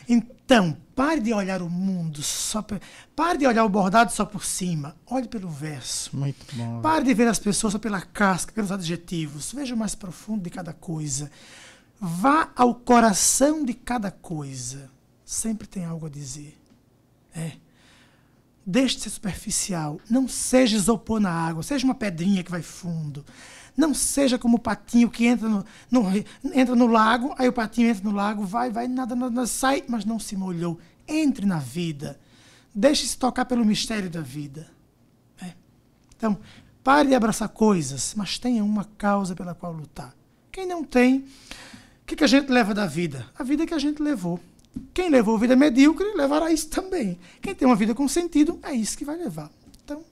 Então, pare de olhar o mundo só por, pare de olhar o bordado só por cima, olhe pelo verso. Muito bom. Pare de ver as pessoas só pela casca, pelos adjetivos. Veja o mais profundo de cada coisa. Vá ao coração de cada coisa. Sempre tem algo a dizer. É. Deixe de ser superficial. Não seja isopor na água. Seja uma pedrinha que vai fundo. Não seja como o patinho que entra no, no entra no lago, aí o patinho entra no lago, vai, vai, nada, nada, sai, mas não se molhou. Entre na vida. Deixe-se tocar pelo mistério da vida. É. Então, pare de abraçar coisas, mas tenha uma causa pela qual lutar. Quem não tem, que, que a gente leva da vida? A vida que a gente levou. Quem levou vida medíocre levará isso também. Quem tem uma vida com sentido, é isso que vai levar. Então,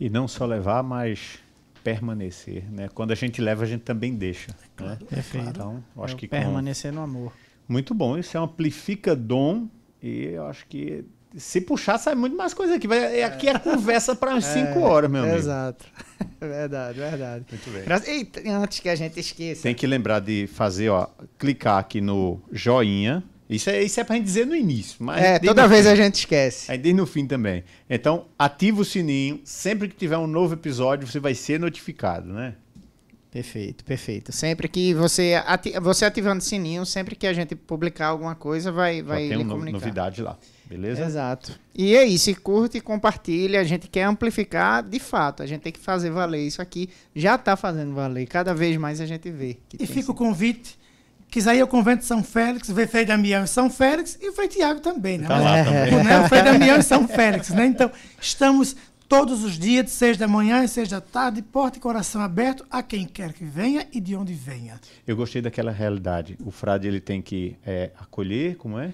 E não só levar, mas permanecer. Né? Quando a gente leva, a gente também deixa. Né? Perfeito. Então, eu acho É que com- permanecer no amor. muito bom. Isso é um amplifica dom. E eu acho que se puxar, sai muito mais coisa aqui. Vai, aqui é conversa para umas 5 horas, meu amigo. Exato. verdade, verdade. Muito bem. Eita, antes que a gente esqueça. Tem que lembrar de fazer, ó, clicar aqui no joinha. Isso é, isso é pra gente dizer no início. Mas É, toda vez fim. a gente esquece. Aí diz no fim também. Então, ativa o sininho. Sempre que tiver um novo episódio, você vai ser notificado, né? Perfeito, perfeito. Sempre que você, ati você ativando o sininho, sempre que a gente publicar alguma coisa, vai, vai Já tem lhe uma comunicar. novidade lá, beleza? Exato. E é isso, curte e compartilha. A gente quer amplificar de fato. A gente tem que fazer valer isso aqui. Já está fazendo valer. Cada vez mais a gente vê. Que E fica o convite. Quiser ir ao convento de São Félix, ver Frei Damião em São Félix e o Frei Tiago também, né? Tá lá também. né? O Frei Damião em São Félix, né? Então, estamos todos os dias, de seis da manhã e seis da tarde, porta e coração aberto a quem quer que venha e de onde venha. Eu gostei daquela realidade. O frade ele tem que é, acolher, como é?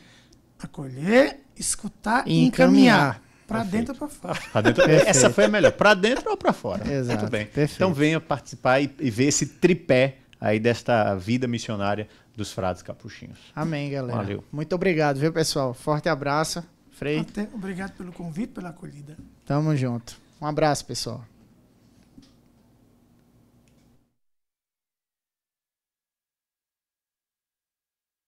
Acolher, escutar E encaminhar. encaminhar. Para dentro ou para fora. Pra dentro-. Essa foi a melhor. Para dentro ou para fora? Exato, Muito bem. perfeito. Então venha participar e, e ver esse tripé aí desta vida missionária dos frades capuchinhos. Amém, galera. Valeu. Muito obrigado, viu, pessoal? Forte abraço. Frei, Até- Obrigado pelo convite, pela acolhida. tamo junto. Um abraço, pessoal.